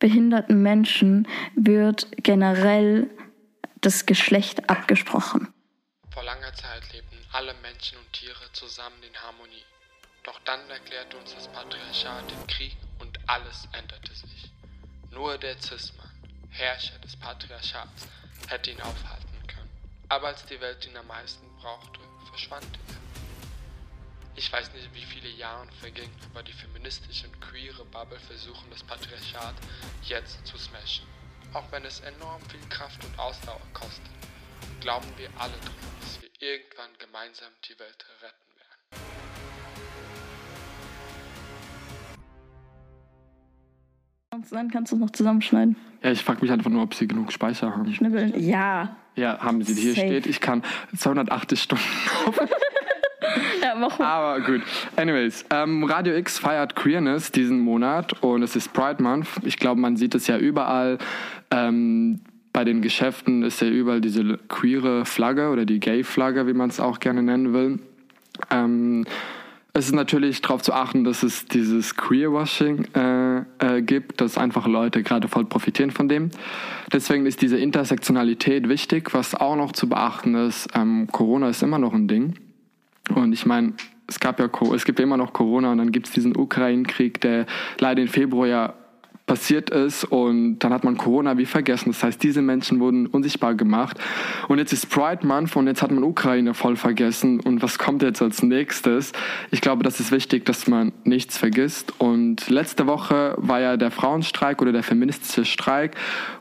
behinderten Menschen wird generell das Geschlecht abgesprochen. Vor langer Zeit lebten alle Menschen und Tiere zusammen in Harmonie. Doch dann erklärte uns das Patriarchat den Krieg und alles änderte sich. Nur der Cis-Mann, Herrscher des Patriarchats, hätte ihn aufhalten können. Aber als die Welt ihn am meisten brauchte, verschwand er. Ich weiß nicht, wie viele Jahre vergingen, aber die feministische und queere Bubble versuchen das Patriarchat jetzt zu smashen. Auch wenn es enorm viel Kraft und Ausdauer kostet, glauben wir alle dran, dass wir irgendwann gemeinsam die Welt retten werden. Und dann kannst du es noch zusammenschneiden. Ja, ich frage mich einfach nur, ob sie genug Speicher haben. Schnibbeln. Ja. Ja, haben sie. Hier Safe. steht, ich kann 280 Stunden Ja, mal. Aber gut. Anyways, ähm, Radio X feiert Queerness diesen Monat und es ist Pride Month. Ich glaube, man sieht es ja überall. Ähm, bei den Geschäften ist ja überall diese queere Flagge oder die Gay-Flagge, wie man es auch gerne nennen will. Ähm, es ist natürlich darauf zu achten, dass es dieses Queerwashing äh, äh, gibt, dass einfach Leute gerade voll profitieren von dem. Deswegen ist diese Intersektionalität wichtig. Was auch noch zu beachten ist, ähm, Corona ist immer noch ein Ding. Und ich meine, es gab ja, es gibt ja immer noch Corona und dann gibt es diesen Ukraine-Krieg, der leider im Februar ja passiert ist und dann hat man Corona wie vergessen. Das heißt, diese Menschen wurden unsichtbar gemacht. Und jetzt ist Pride Month und jetzt hat man Ukraine voll vergessen. Und was kommt jetzt als nächstes? Ich glaube, das ist wichtig, dass man nichts vergisst. Und letzte Woche war ja der Frauenstreik oder der feministische Streik,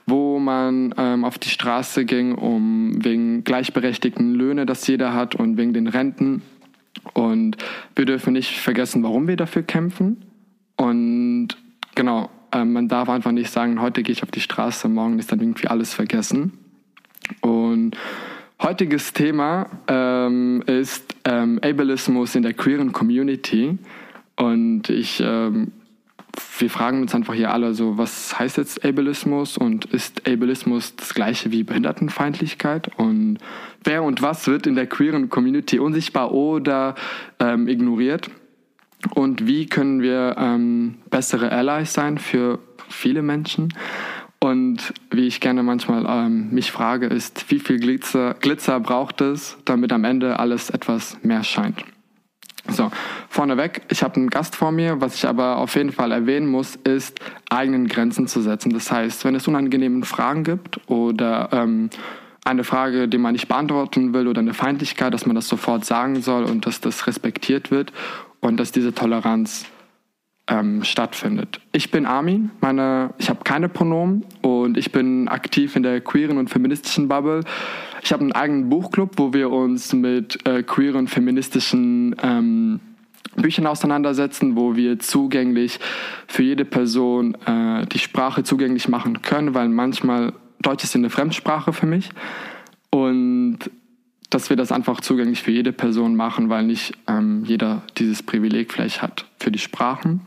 wo man ähm, auf die Straße ging, um wegen gleichberechtigten Löhne, das jeder hat und wegen den Renten. Und wir dürfen nicht vergessen, warum wir dafür kämpfen. Und genau, ähm, man darf einfach nicht sagen, heute gehe ich auf die Straße, morgen ist dann irgendwie alles vergessen. Und heutiges Thema ähm, ist ähm, Ableismus in der queeren Community. Und ich, ähm, wir fragen uns einfach hier alle so, was heißt jetzt Ableismus und ist Ableismus das gleiche wie Behindertenfeindlichkeit? Und wer und was wird in der queeren Community unsichtbar oder ähm, ignoriert? Und wie können wir ähm, bessere Allies sein für viele Menschen? Und wie ich gerne manchmal ähm, mich frage, ist, wie viel Glitzer, Glitzer braucht es, damit am Ende alles etwas mehr scheint? So, vorneweg, ich habe einen Gast vor mir. Was ich aber auf jeden Fall erwähnen muss, ist, eigenen Grenzen zu setzen. Das heißt, wenn es unangenehme Fragen gibt oder ähm, eine Frage, die man nicht beantworten will oder eine Feindlichkeit, dass man das sofort sagen soll und dass das respektiert wird und dass diese Toleranz ähm, stattfindet. Ich bin Armin, meine, ich habe keine Pronomen und ich bin aktiv in der queeren und feministischen Bubble. Ich habe einen eigenen Buchclub, wo wir uns mit äh, queeren feministischen ähm, Büchern auseinandersetzen, wo wir zugänglich für jede Person äh, die Sprache zugänglich machen können, weil manchmal Deutsch ist eine Fremdsprache für mich und dass wir das einfach zugänglich für jede Person machen, weil nicht ähm, jeder dieses Privileg vielleicht hat für die Sprachen.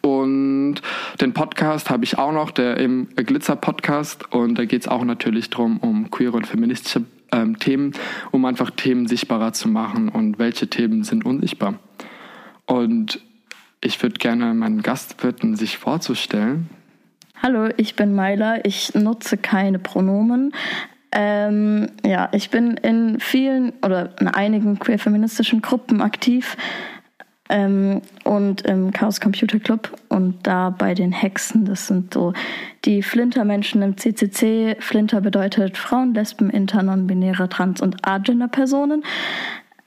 Und den Podcast habe ich auch noch, der im Glitzer Podcast. Und da geht es auch natürlich darum, um queere und feministische ähm, Themen, um einfach Themen sichtbarer zu machen und welche Themen sind unsichtbar. Und ich würde gerne meinen Gast bitten, sich vorzustellen. Hallo, ich bin Myla. Ich nutze keine Pronomen. Ähm, ja, ich bin in vielen oder in einigen queer-feministischen Gruppen aktiv ähm, und im Chaos Computer Club und da bei den Hexen. Das sind so die Flinter-Menschen im CCC. Flinter bedeutet Frauen, Lesben, Inter, Non-Binäre, Trans- und Agender-Personen.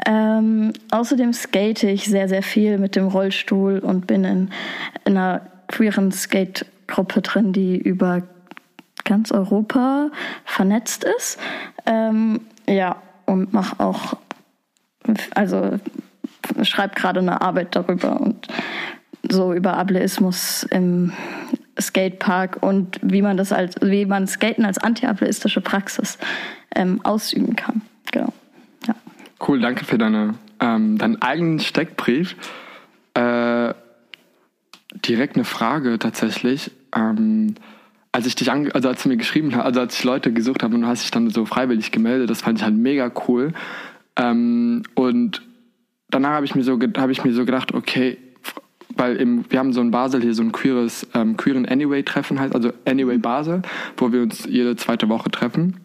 Ähm, außerdem skate ich sehr, sehr viel mit dem Rollstuhl und bin in, in einer queeren Skate-Gruppe drin, die über ganz Europa vernetzt ist. Ähm, ja, und mache auch, also schreibe gerade eine Arbeit darüber und so über Ableismus im Skatepark und wie man das als, wie man Skaten als antiableistische Praxis ähm, ausüben kann. Genau. Ja. Cool, danke für deine, ähm, deinen eigenen Steckbrief. Äh, direkt eine Frage tatsächlich. Ähm, als ich dich also als du mir geschrieben hast, also als ich Leute gesucht habe und du hast dich dann so freiwillig gemeldet, das fand ich halt mega cool. Ähm, und danach habe ich mir so habe ich mir so gedacht, okay, weil im, wir haben so in Basel hier so ein queeres, ähm, queeren Anyway-Treffen heißt, also Anyway Basel, wo wir uns jede zweite Woche treffen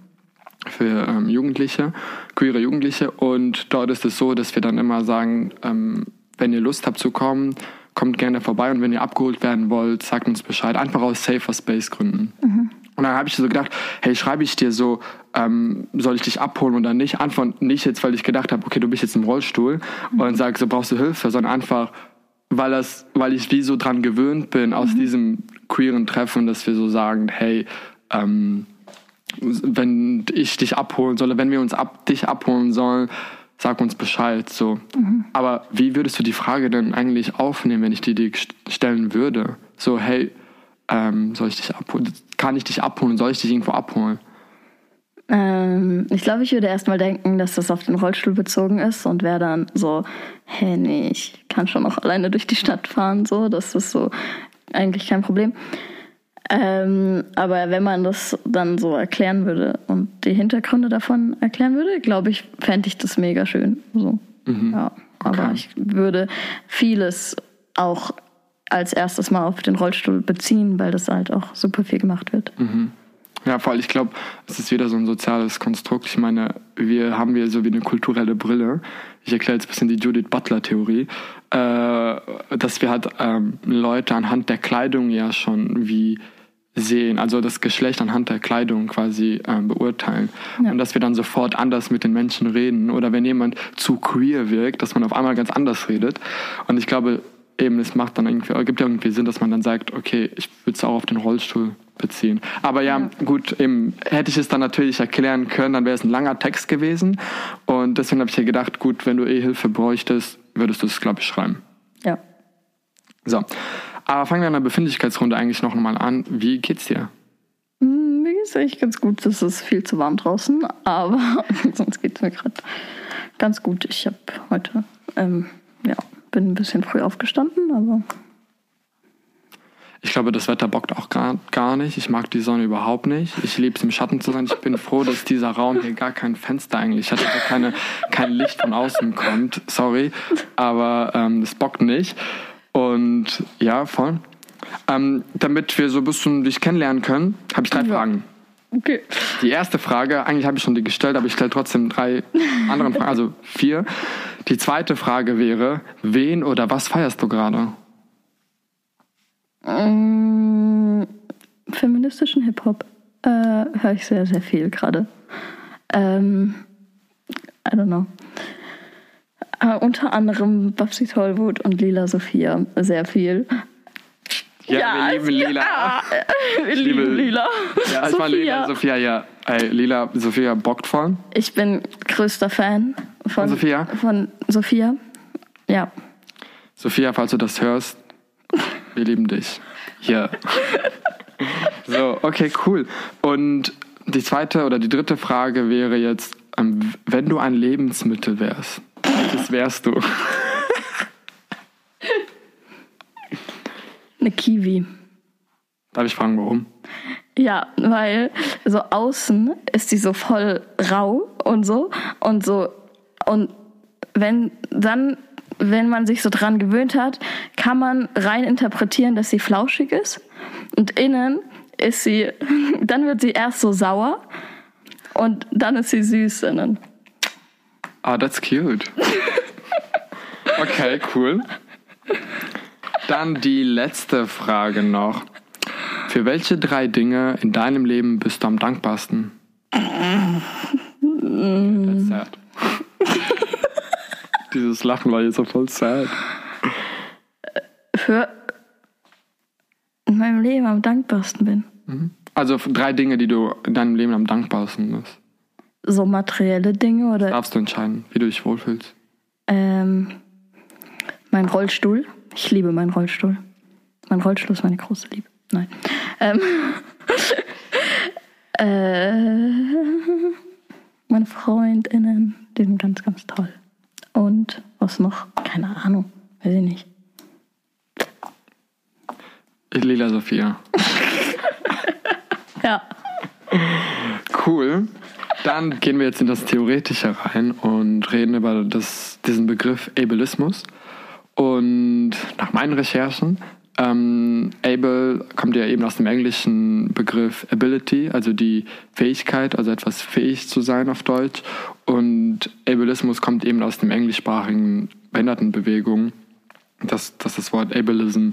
für ähm, Jugendliche, queere Jugendliche. Und dort ist es so, dass wir dann immer sagen, ähm, wenn ihr Lust habt zu kommen, kommt gerne vorbei und wenn ihr abgeholt werden wollt, sagt uns Bescheid. Einfach aus Safer Space Gründen. Mhm. Und dann habe ich so gedacht, hey, schreibe ich dir so, ähm, soll ich dich abholen oder nicht? Antwort nicht jetzt, weil ich gedacht habe, okay, du bist jetzt im Rollstuhl mhm. und sag so, brauchst du Hilfe, sondern einfach, weil das, weil ich wie so dran gewöhnt bin aus mhm. diesem queeren Treffen, dass wir so sagen, hey, ähm, wenn ich dich abholen soll, wenn wir uns ab, dich abholen sollen, sag uns Bescheid. So. Mhm. Aber wie würdest du die Frage denn eigentlich aufnehmen, wenn ich die dir stellen würde? So, hey, ähm, soll ich dich abholen? Kann ich dich abholen? Soll ich dich irgendwo abholen? Ähm, ich glaube, ich würde erstmal denken, dass das auf den Rollstuhl bezogen ist und wäre dann so, hä, hey, nee, ich kann schon auch alleine durch die Stadt fahren, so, das ist so eigentlich kein Problem. Ähm, aber wenn man das dann so erklären würde und die Hintergründe davon erklären würde, glaube ich, fände ich das mega schön. So. Mhm. Ja. Aber okay. ich würde vieles auch als erstes mal auf den Rollstuhl beziehen, weil das halt auch super viel gemacht wird. Mhm. Ja, vor allem, ich glaube, es ist wieder so ein soziales Konstrukt. Ich meine, wir haben hier so wie eine kulturelle Brille. Ich erkläre jetzt ein bisschen die Judith Butler-Theorie, äh, dass wir halt ähm, Leute anhand der Kleidung ja schon wie sehen, also das Geschlecht anhand der Kleidung quasi ähm, beurteilen. Ja. Und dass wir dann sofort anders mit den Menschen reden. Oder wenn jemand zu queer wirkt, dass man auf einmal ganz anders redet. Und ich glaube, eben, es macht dann irgendwie, gibt ja irgendwie Sinn, dass man dann sagt, okay, ich würde es auch auf den Rollstuhl beziehen. Aber ja, ja, gut, eben, hätte ich es dann natürlich erklären können, dann wäre es ein langer Text gewesen. Und deswegen habe ich ja gedacht, gut, wenn du eh Hilfe bräuchtest, würdest du es, glaube ich, schreiben. Ja. So. Aber fangen wir in der Befindlichkeitsrunde eigentlich noch mal an. Wie geht's dir? Hm, mir geht's eigentlich ganz gut. Es ist viel zu warm draußen, aber sonst geht's mir gerade ganz gut. Ich habe heute ähm, ja, bin ein bisschen früh aufgestanden, aber. Ich glaube, das Wetter bockt auch gar, gar nicht. Ich mag die Sonne überhaupt nicht. Ich liebe es im Schatten zu sein. Ich bin froh, dass dieser Raum hier gar kein Fenster eigentlich hat, dass keine, kein Licht von außen kommt. Sorry, aber ähm, das bockt nicht. Und ja, voll. Ähm, damit wir so ein bisschen dich kennenlernen können, habe ich drei ja. Fragen. Okay. Die erste Frage, eigentlich habe ich schon die gestellt, aber ich stelle trotzdem drei andere Fragen, also vier. Die zweite Frage wäre, wen oder was feierst du gerade? Ähm, feministischen Hip-Hop äh, höre ich sehr, sehr viel gerade. Ähm, I don't know. Äh, unter anderem Babsi Tollwut und Lila Sophia sehr viel. Ja, ja, wir lieben Lila. Ja, wir ich lieben Lila. Ja, ich meine Lila, Sophia, ja. Ey, Lila, Sophia bockt voll. Ich bin größter Fan von, von Sophia. Von Sophia, ja. Sophia, falls du das hörst, wir lieben dich. Hier. so, okay, cool. Und die zweite oder die dritte Frage wäre jetzt, ähm, wenn du ein Lebensmittel wärst, welches wärst du? Eine Kiwi. Darf ich fragen, warum? Ja, weil so außen ist die so voll rau und so und so und wenn dann wenn man sich so dran gewöhnt hat, kann man rein interpretieren, dass sie flauschig ist und innen ist sie dann wird sie erst so sauer und dann ist sie süß innen. Ah, that's cute. Okay, cool. Dann die letzte Frage noch. Für welche drei Dinge in deinem Leben bist du am dankbarsten? That's sad. Dieses Lachen war jetzt so voll sad. Für in meinem Leben am dankbarsten bin. Mhm. Also drei Dinge, die du in deinem Leben am dankbarsten bist. So materielle Dinge oder? Das darfst du entscheiden, wie du dich wohlfühlst. Ähm, mein Rollstuhl. Ich liebe meinen Rollstuhl. Mein Rollstuhl ist meine große Liebe. Nein. Ähm, äh, meine Freundinnen, die sind ganz, ganz toll. Und was noch? Keine Ahnung. Weiß ich nicht. Lila Sophia. ja. Cool. Dann gehen wir jetzt in das Theoretische rein und reden über das, diesen Begriff Ableismus. Und nach meinen Recherchen, ähm, able kommt ja eben aus dem englischen Begriff ability, also die Fähigkeit, also etwas fähig zu sein auf Deutsch. Und Ableismus kommt eben aus dem englischsprachigen Behindertenbewegung, dass, dass das Wort Ableism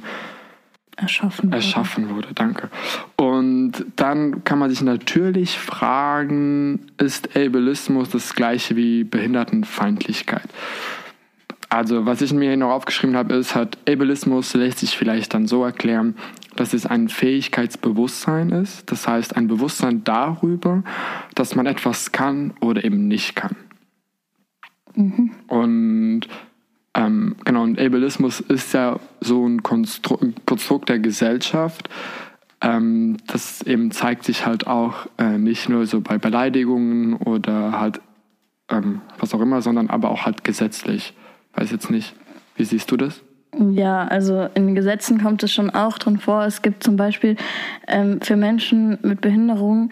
erschaffen wurde. erschaffen wurde. Danke. Und dann kann man sich natürlich fragen, ist Ableismus das gleiche wie Behindertenfeindlichkeit? Also, was ich mir hier noch aufgeschrieben habe, ist, hat Ableismus lässt sich vielleicht dann so erklären, dass es ein Fähigkeitsbewusstsein ist. Das heißt, ein Bewusstsein darüber, dass man etwas kann oder eben nicht kann. Mhm. Und ähm, genau, und Ableismus ist ja so ein Konstru Konstrukt der Gesellschaft. Ähm, das eben zeigt sich halt auch äh, nicht nur so bei Beleidigungen oder halt ähm, was auch immer, sondern aber auch halt gesetzlich. Weiß jetzt nicht. Wie siehst du das? Ja, also in Gesetzen kommt es schon auch drin vor. Es gibt zum Beispiel ähm, für Menschen mit Behinderung,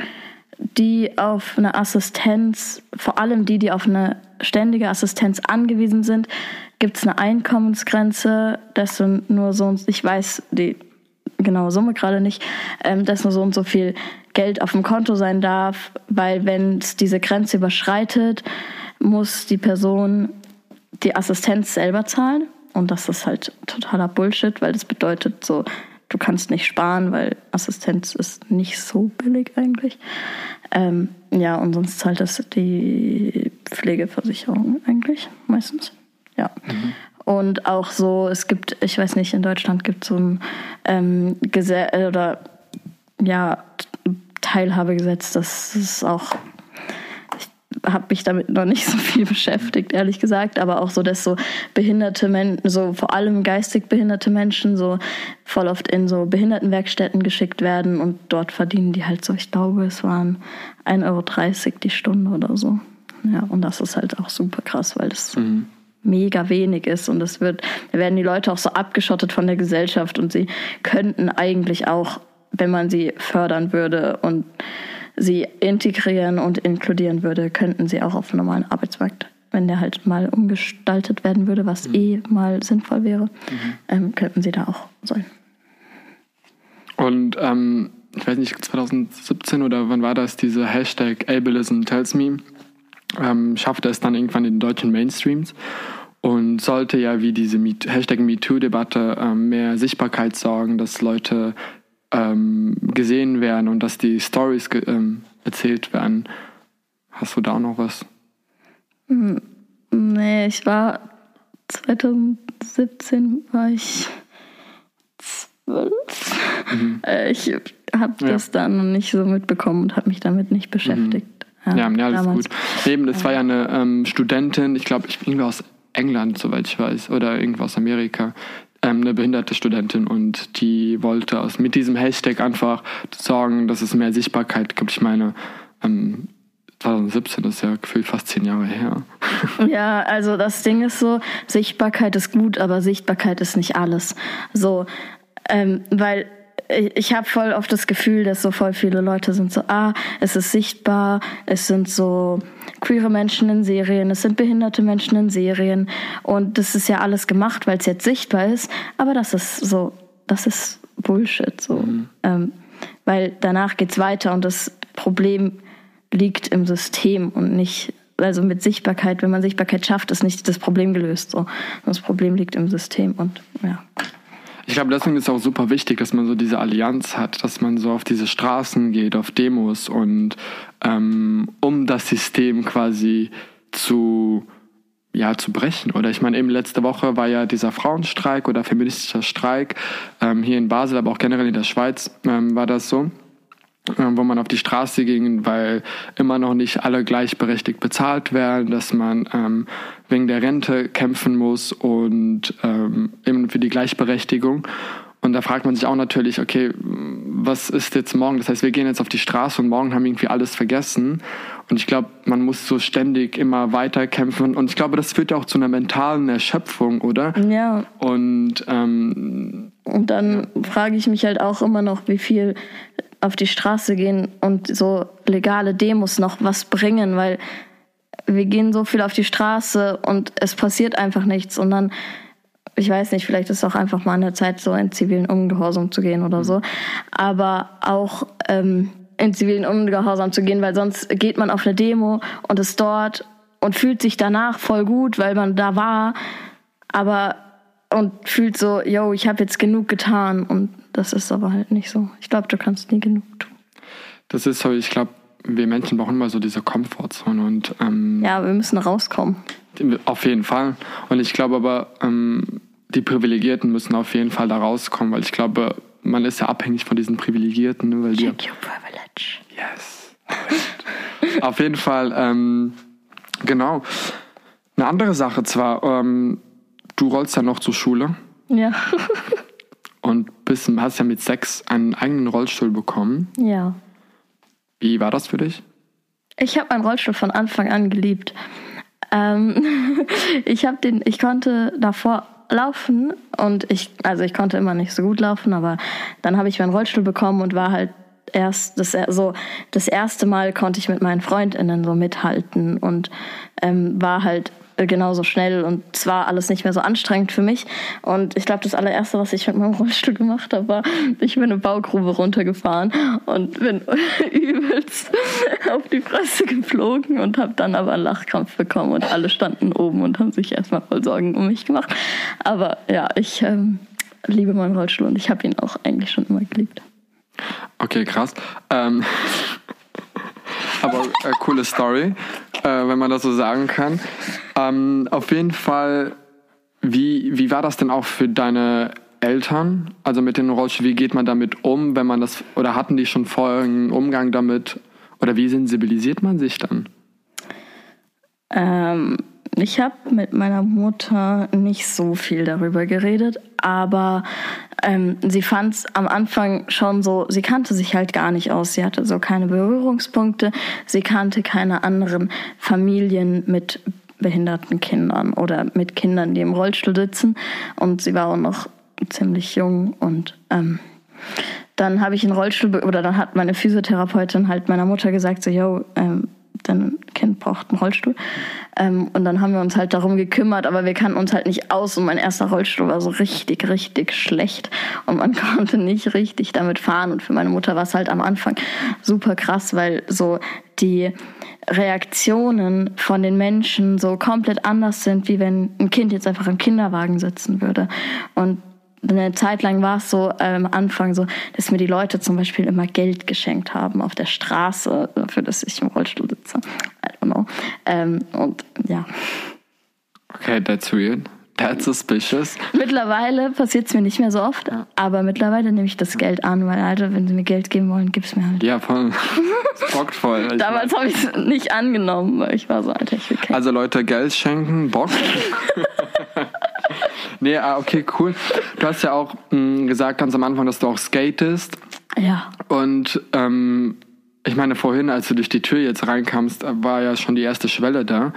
die auf eine Assistenz, vor allem die, die auf eine ständige Assistenz angewiesen sind, gibt es eine Einkommensgrenze, dass du nur so und ich weiß die genaue Summe gerade nicht, ähm, dass nur so und so viel Geld auf dem Konto sein darf, weil wenn es diese Grenze überschreitet, muss die Person die Assistenz selber zahlen. Und das ist halt totaler Bullshit, weil das bedeutet so, du kannst nicht sparen, weil Assistenz ist nicht so billig eigentlich. Ähm, ja, und sonst zahlt das die Pflegeversicherung eigentlich meistens. Ja. Mhm. Und auch so, es gibt, ich weiß nicht, in Deutschland gibt es so ein ähm, Gesetz oder ja, Teilhabegesetz, das ist auch habe mich damit noch nicht so viel beschäftigt, ehrlich gesagt, aber auch so, dass so behinderte Menschen, so vor allem geistig behinderte Menschen so voll oft in so Behindertenwerkstätten geschickt werden und dort verdienen die halt so, ich glaube, es waren 1,30 Euro die Stunde oder so. Ja, und das ist halt auch super krass, weil das mhm. mega wenig ist und es wird, da werden die Leute auch so abgeschottet von der Gesellschaft und sie könnten eigentlich auch, wenn man sie fördern würde und sie integrieren und inkludieren würde, könnten sie auch auf dem normalen Arbeitsmarkt, wenn der halt mal umgestaltet werden würde, was mhm. eh mal sinnvoll wäre, mhm. ähm, könnten sie da auch sein. Und ähm, ich weiß nicht, 2017 oder wann war das, diese Hashtag Ableism Tells Me, ähm, schaffte es dann irgendwann in den deutschen Mainstreams und sollte ja wie diese Hashtag MeToo-Debatte ähm, mehr Sichtbarkeit sorgen, dass Leute ähm, gesehen werden und dass die Stories ähm, erzählt werden. Hast du da noch was? Hm, nee, ich war 2017 war ich zwölf. Mhm. Äh, ich habe das ja. dann noch nicht so mitbekommen und habe mich damit nicht beschäftigt. Mhm. Ja, ja, alles damals. gut. Eben, das war ja eine ähm, Studentin, ich glaube, irgendwie aus England, soweit ich weiß, oder irgendwo aus Amerika, ähm, eine behinderte Studentin und die wollte aus, mit diesem Hashtag einfach sorgen, dass es mehr Sichtbarkeit gibt. Ich meine, ähm, 2017 ist ja gefühlt fast zehn Jahre her. Ja, also das Ding ist so, Sichtbarkeit ist gut, aber Sichtbarkeit ist nicht alles. So, ähm, weil ich habe voll oft das Gefühl, dass so voll viele Leute sind so, ah, es ist sichtbar, es sind so queere Menschen in Serien, es sind behinderte Menschen in Serien und das ist ja alles gemacht, weil es jetzt sichtbar ist, aber das ist so, das ist Bullshit so, mhm. ähm, weil danach geht's weiter und das Problem liegt im System und nicht also mit Sichtbarkeit, wenn man Sichtbarkeit schafft, ist nicht das Problem gelöst. So. Das Problem liegt im System und ja. Ich glaube, deswegen ist es auch super wichtig, dass man so diese Allianz hat, dass man so auf diese Straßen geht, auf Demos und ähm, um das System quasi zu ja, zu brechen. Oder ich meine, eben letzte Woche war ja dieser Frauenstreik oder feministischer Streik ähm, hier in Basel, aber auch generell in der Schweiz ähm, war das so. Ähm, wo man auf die Straße ging, weil immer noch nicht alle gleichberechtigt bezahlt werden, dass man ähm, wegen der Rente kämpfen muss und ähm, eben für die Gleichberechtigung. Und da fragt man sich auch natürlich, okay, was ist jetzt morgen? Das heißt, wir gehen jetzt auf die Straße und morgen haben irgendwie alles vergessen. Und ich glaube, man muss so ständig immer weiter kämpfen. Und ich glaube, das führt ja auch zu einer mentalen Erschöpfung, oder? Ja. Und, ähm, und dann ja. frage ich mich halt auch immer noch, wie viel auf die Straße gehen und so legale Demos noch was bringen, weil wir gehen so viel auf die Straße und es passiert einfach nichts. Und dann ich weiß nicht, vielleicht ist es auch einfach mal an der Zeit, so in zivilen Ungehorsam zu gehen oder so. Aber auch ähm, in zivilen Ungehorsam zu gehen, weil sonst geht man auf eine Demo und ist dort und fühlt sich danach voll gut, weil man da war, aber und fühlt so, yo, ich habe jetzt genug getan und das ist aber halt nicht so. Ich glaube, du kannst nie genug tun. Das ist so, ich glaube, wir Menschen brauchen immer so diese Komfortzone und ähm, ja, wir müssen rauskommen. Auf jeden Fall. Und ich glaube aber, ähm, die Privilegierten müssen auf jeden Fall da rauskommen, weil ich glaube, man ist ja abhängig von diesen Privilegierten. Ne, weil Check die, your privilege. Yes. auf jeden Fall, ähm, genau. Eine andere Sache zwar, ähm, du rollst ja noch zur Schule. Ja. und bist, hast ja mit sechs einen eigenen Rollstuhl bekommen. Ja. Wie war das für dich? Ich habe meinen Rollstuhl von Anfang an geliebt. Ähm, ich habe den, ich konnte davor laufen und ich, also ich konnte immer nicht so gut laufen, aber dann habe ich meinen Rollstuhl bekommen und war halt erst das so das erste Mal konnte ich mit meinen Freundinnen so mithalten und ähm, war halt genauso schnell und zwar alles nicht mehr so anstrengend für mich. Und ich glaube, das allererste, was ich mit meinem Rollstuhl gemacht habe, war, ich bin eine Baugrube runtergefahren und bin übelst auf die Fresse geflogen und habe dann aber einen Lachkampf bekommen und alle standen oben und haben sich erstmal voll Sorgen um mich gemacht. Aber ja, ich ähm, liebe meinen Rollstuhl und ich habe ihn auch eigentlich schon immer geliebt. Okay, krass. Ähm, aber äh, coole Story, äh, wenn man das so sagen kann. Ähm, auf jeden Fall, wie, wie war das denn auch für deine Eltern? Also mit den Rollstuhl, wie geht man damit um, wenn man das, oder hatten die schon vorher einen Umgang damit? Oder wie sensibilisiert man sich dann? Ähm, ich habe mit meiner Mutter nicht so viel darüber geredet, aber ähm, sie fand es am Anfang schon so, sie kannte sich halt gar nicht aus. Sie hatte so keine Berührungspunkte, sie kannte keine anderen Familien mit behinderten Kindern oder mit Kindern, die im Rollstuhl sitzen. Und sie war auch noch ziemlich jung und ähm, dann habe ich einen Rollstuhl oder dann hat meine Physiotherapeutin halt meiner Mutter gesagt so, yo, ähm, dein Kind braucht einen Rollstuhl. Ähm, und dann haben wir uns halt darum gekümmert, aber wir kannten uns halt nicht aus und mein erster Rollstuhl war so richtig, richtig schlecht und man konnte nicht richtig damit fahren. Und für meine Mutter war es halt am Anfang super krass, weil so die Reaktionen von den Menschen so komplett anders sind, wie wenn ein Kind jetzt einfach im Kinderwagen sitzen würde. Und eine Zeit lang war es so äh, am Anfang so, dass mir die Leute zum Beispiel immer Geld geschenkt haben auf der Straße, dafür, dass ich im Rollstuhl sitze. I don't know. Ähm, und ja. Okay, that's weird. That's suspicious. Mittlerweile passiert es mir nicht mehr so oft, ja. aber mittlerweile nehme ich das Geld an, weil, Alter, wenn sie mir Geld geben wollen, gib es mir halt. Ja, voll. Bockt voll. Damals habe ich es nicht angenommen, weil ich war so, Alter, ich will Geld. Also Leute, Geld schenken, Bock. nee, ah, okay, cool. Du hast ja auch mh, mm, gesagt ganz am Anfang, dass du auch skatest. Ja. Und ähm, ich meine, vorhin, als du durch die Tür jetzt reinkamst, war ja schon die erste Schwelle da.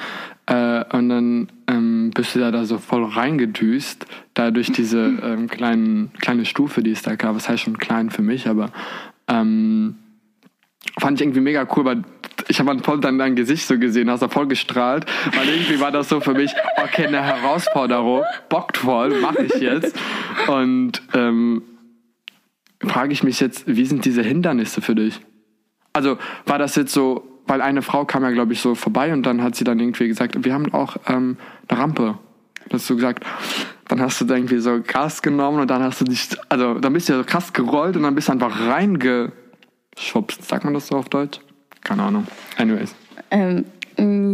Äh, und dann ähm, bist du da, da so voll reingedüst, da durch diese ähm, kleinen, kleine Stufe, die es da gab. Das heißt schon klein für mich, aber ähm, fand ich irgendwie mega cool, weil ich habe voll dann dein Gesicht so gesehen, hast da voll gestrahlt, weil irgendwie war das so für mich, okay, eine Herausforderung, bockt voll, mache ich jetzt. Und ähm, frage ich mich jetzt, wie sind diese Hindernisse für dich? Also war das jetzt so, weil eine Frau kam ja, glaube ich, so vorbei und dann hat sie dann irgendwie gesagt, wir haben auch ähm, eine Rampe. Hast du gesagt, dann hast du irgendwie so Gas genommen und dann hast du dich, also dann bist du ja so krass gerollt und dann bist du einfach reingeschubst. Sagt man das so auf Deutsch? Keine Ahnung. Anyways. Ähm,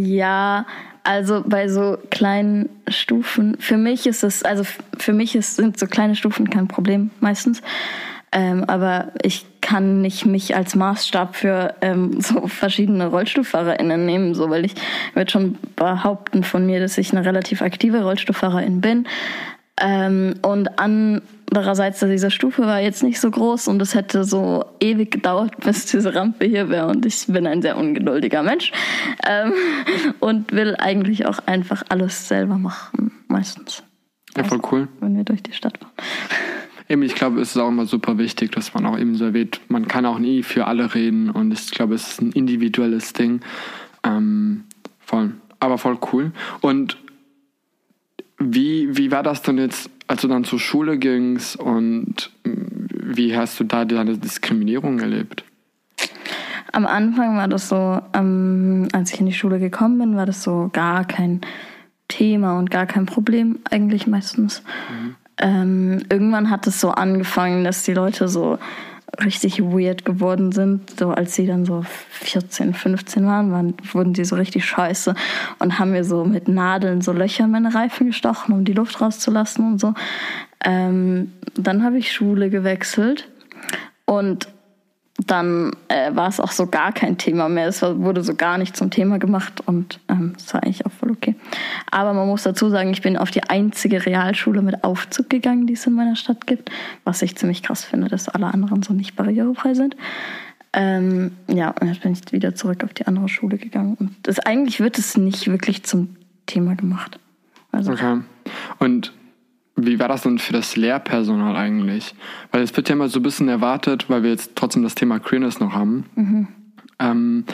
ja, also bei so kleinen Stufen, für mich ist es, also für mich ist, sind so kleine Stufen kein Problem meistens. Ähm, aber ich kann nicht mich als Maßstab für ähm, so verschiedene RollstuhlfahrerInnen nehmen, so weil ich würde schon behaupten von mir, dass ich eine relativ aktive Rollstuhlfahrerin bin. Ähm, und andererseits, diese Stufe war jetzt nicht so groß und es hätte so ewig gedauert, bis diese Rampe hier wäre. Und ich bin ein sehr ungeduldiger Mensch ähm, und will eigentlich auch einfach alles selber machen, meistens. Ja, voll cool. Wenn wir durch die Stadt fahren. Eben, ich glaube, es ist auch immer super wichtig, dass man auch eben so erwähnt, man kann auch nie für alle reden und ich glaube, es ist ein individuelles Ding. Ähm, voll. Aber voll cool. Und wie, wie war das denn jetzt, als du dann zur Schule gingst und wie hast du da deine Diskriminierung erlebt? Am Anfang war das so, ähm, als ich in die Schule gekommen bin, war das so gar kein Thema und gar kein Problem eigentlich meistens. Mhm. Ähm, irgendwann hat es so angefangen, dass die Leute so richtig weird geworden sind. So als sie dann so 14, 15 waren, waren wurden die so richtig scheiße und haben mir so mit Nadeln so Löcher in meine Reifen gestochen, um die Luft rauszulassen und so. Ähm, dann habe ich Schule gewechselt und dann äh, war es auch so gar kein Thema mehr. Es wurde so gar nicht zum Thema gemacht und ähm, das war eigentlich auch voll okay. Aber man muss dazu sagen, ich bin auf die einzige Realschule mit Aufzug gegangen, die es in meiner Stadt gibt, was ich ziemlich krass finde, dass alle anderen so nicht barrierefrei sind. Ähm, ja, und jetzt bin ich wieder zurück auf die andere Schule gegangen. Und das, eigentlich wird es nicht wirklich zum Thema gemacht. Also, okay. Und wie war das denn für das Lehrpersonal eigentlich? Weil es wird ja immer so ein bisschen erwartet, weil wir jetzt trotzdem das Thema Queerness noch haben, mhm. ähm,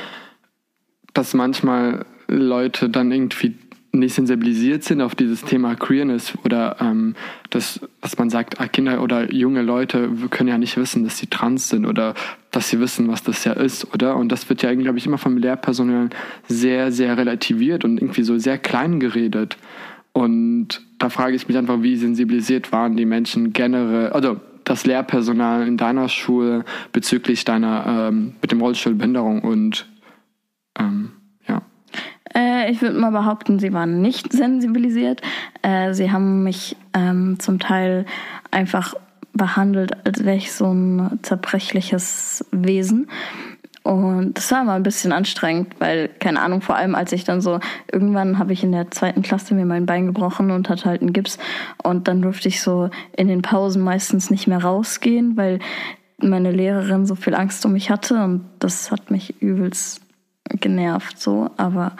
dass manchmal Leute dann irgendwie nicht sensibilisiert sind auf dieses Thema Queerness oder ähm, dass, dass man sagt, ah, Kinder oder junge Leute können ja nicht wissen, dass sie trans sind oder dass sie wissen, was das ja ist, oder? Und das wird ja, glaube ich, immer vom Lehrpersonal sehr, sehr relativiert und irgendwie so sehr klein geredet. Und da frage ich mich einfach, wie sensibilisiert waren die Menschen generell, also das Lehrpersonal in deiner Schule bezüglich deiner, ähm, mit dem Rollstuhl Behinderung und ähm, ja. Äh, ich würde mal behaupten, sie waren nicht sensibilisiert. Äh, sie haben mich ähm, zum Teil einfach behandelt, als wäre ich so ein zerbrechliches Wesen. Und das war mal ein bisschen anstrengend, weil, keine Ahnung, vor allem als ich dann so, irgendwann habe ich in der zweiten Klasse mir mein Bein gebrochen und hatte halt einen Gips. Und dann durfte ich so in den Pausen meistens nicht mehr rausgehen, weil meine Lehrerin so viel Angst um mich hatte. Und das hat mich übelst genervt so. Aber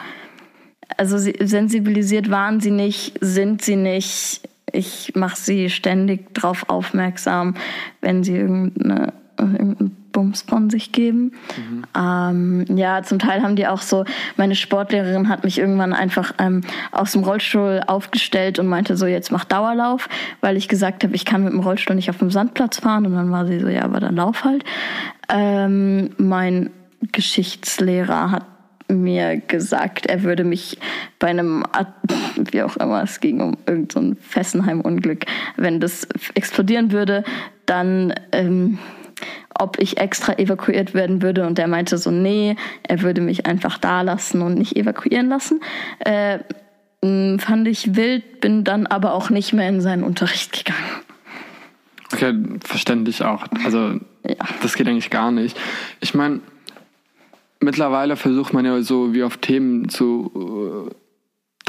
also sie, sensibilisiert waren sie nicht, sind sie nicht. Ich mache sie ständig darauf aufmerksam, wenn sie irgendeine, irgendein Bums von sich geben. Mhm. Ähm, ja, zum Teil haben die auch so, meine Sportlehrerin hat mich irgendwann einfach ähm, aus dem Rollstuhl aufgestellt und meinte so, jetzt mach Dauerlauf, weil ich gesagt habe, ich kann mit dem Rollstuhl nicht auf dem Sandplatz fahren. Und dann war sie so, ja, aber dann lauf halt. Ähm, mein Geschichtslehrer hat mir gesagt, er würde mich bei einem, wie auch immer, es ging um irgendein so Fessenheim-Unglück, wenn das explodieren würde, dann ähm, ob ich extra evakuiert werden würde. Und der meinte so, nee, er würde mich einfach da lassen und nicht evakuieren lassen. Äh, fand ich wild, bin dann aber auch nicht mehr in seinen Unterricht gegangen. Okay, verständlich auch. Also ja. das geht eigentlich gar nicht. Ich meine, mittlerweile versucht man ja so wie auf Themen zu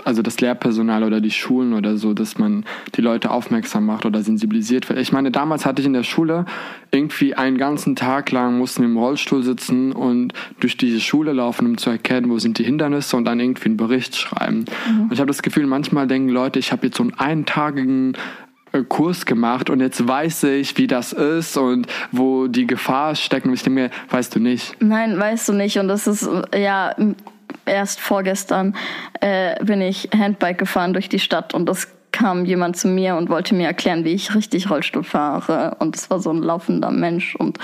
also das Lehrpersonal oder die Schulen oder so, dass man die Leute aufmerksam macht oder sensibilisiert wird. Ich meine, damals hatte ich in der Schule irgendwie einen ganzen Tag lang mussten im Rollstuhl sitzen und durch diese Schule laufen, um zu erkennen, wo sind die Hindernisse und dann irgendwie einen Bericht schreiben. Mhm. Und ich habe das Gefühl, manchmal denken Leute, ich habe jetzt so einen eintagigen äh, Kurs gemacht und jetzt weiß ich, wie das ist und wo die Gefahr steckt. Und ich denke mir, weißt du nicht. Nein, weißt du nicht. Und das ist, ja, erst vorgestern äh, bin ich Handbike gefahren durch die Stadt und das kam jemand zu mir und wollte mir erklären, wie ich richtig Rollstuhl fahre. Und es war so ein laufender Mensch und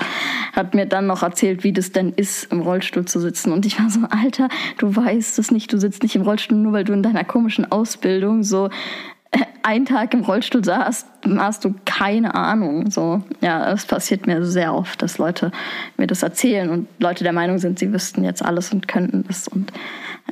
hat mir dann noch erzählt, wie das denn ist, im Rollstuhl zu sitzen. Und ich war so, Alter, du weißt es nicht, du sitzt nicht im Rollstuhl, nur weil du in deiner komischen Ausbildung so einen Tag im Rollstuhl saßt, hast du keine Ahnung. So, ja, es passiert mir sehr oft, dass Leute mir das erzählen und Leute der Meinung sind, sie wüssten jetzt alles und könnten das. Und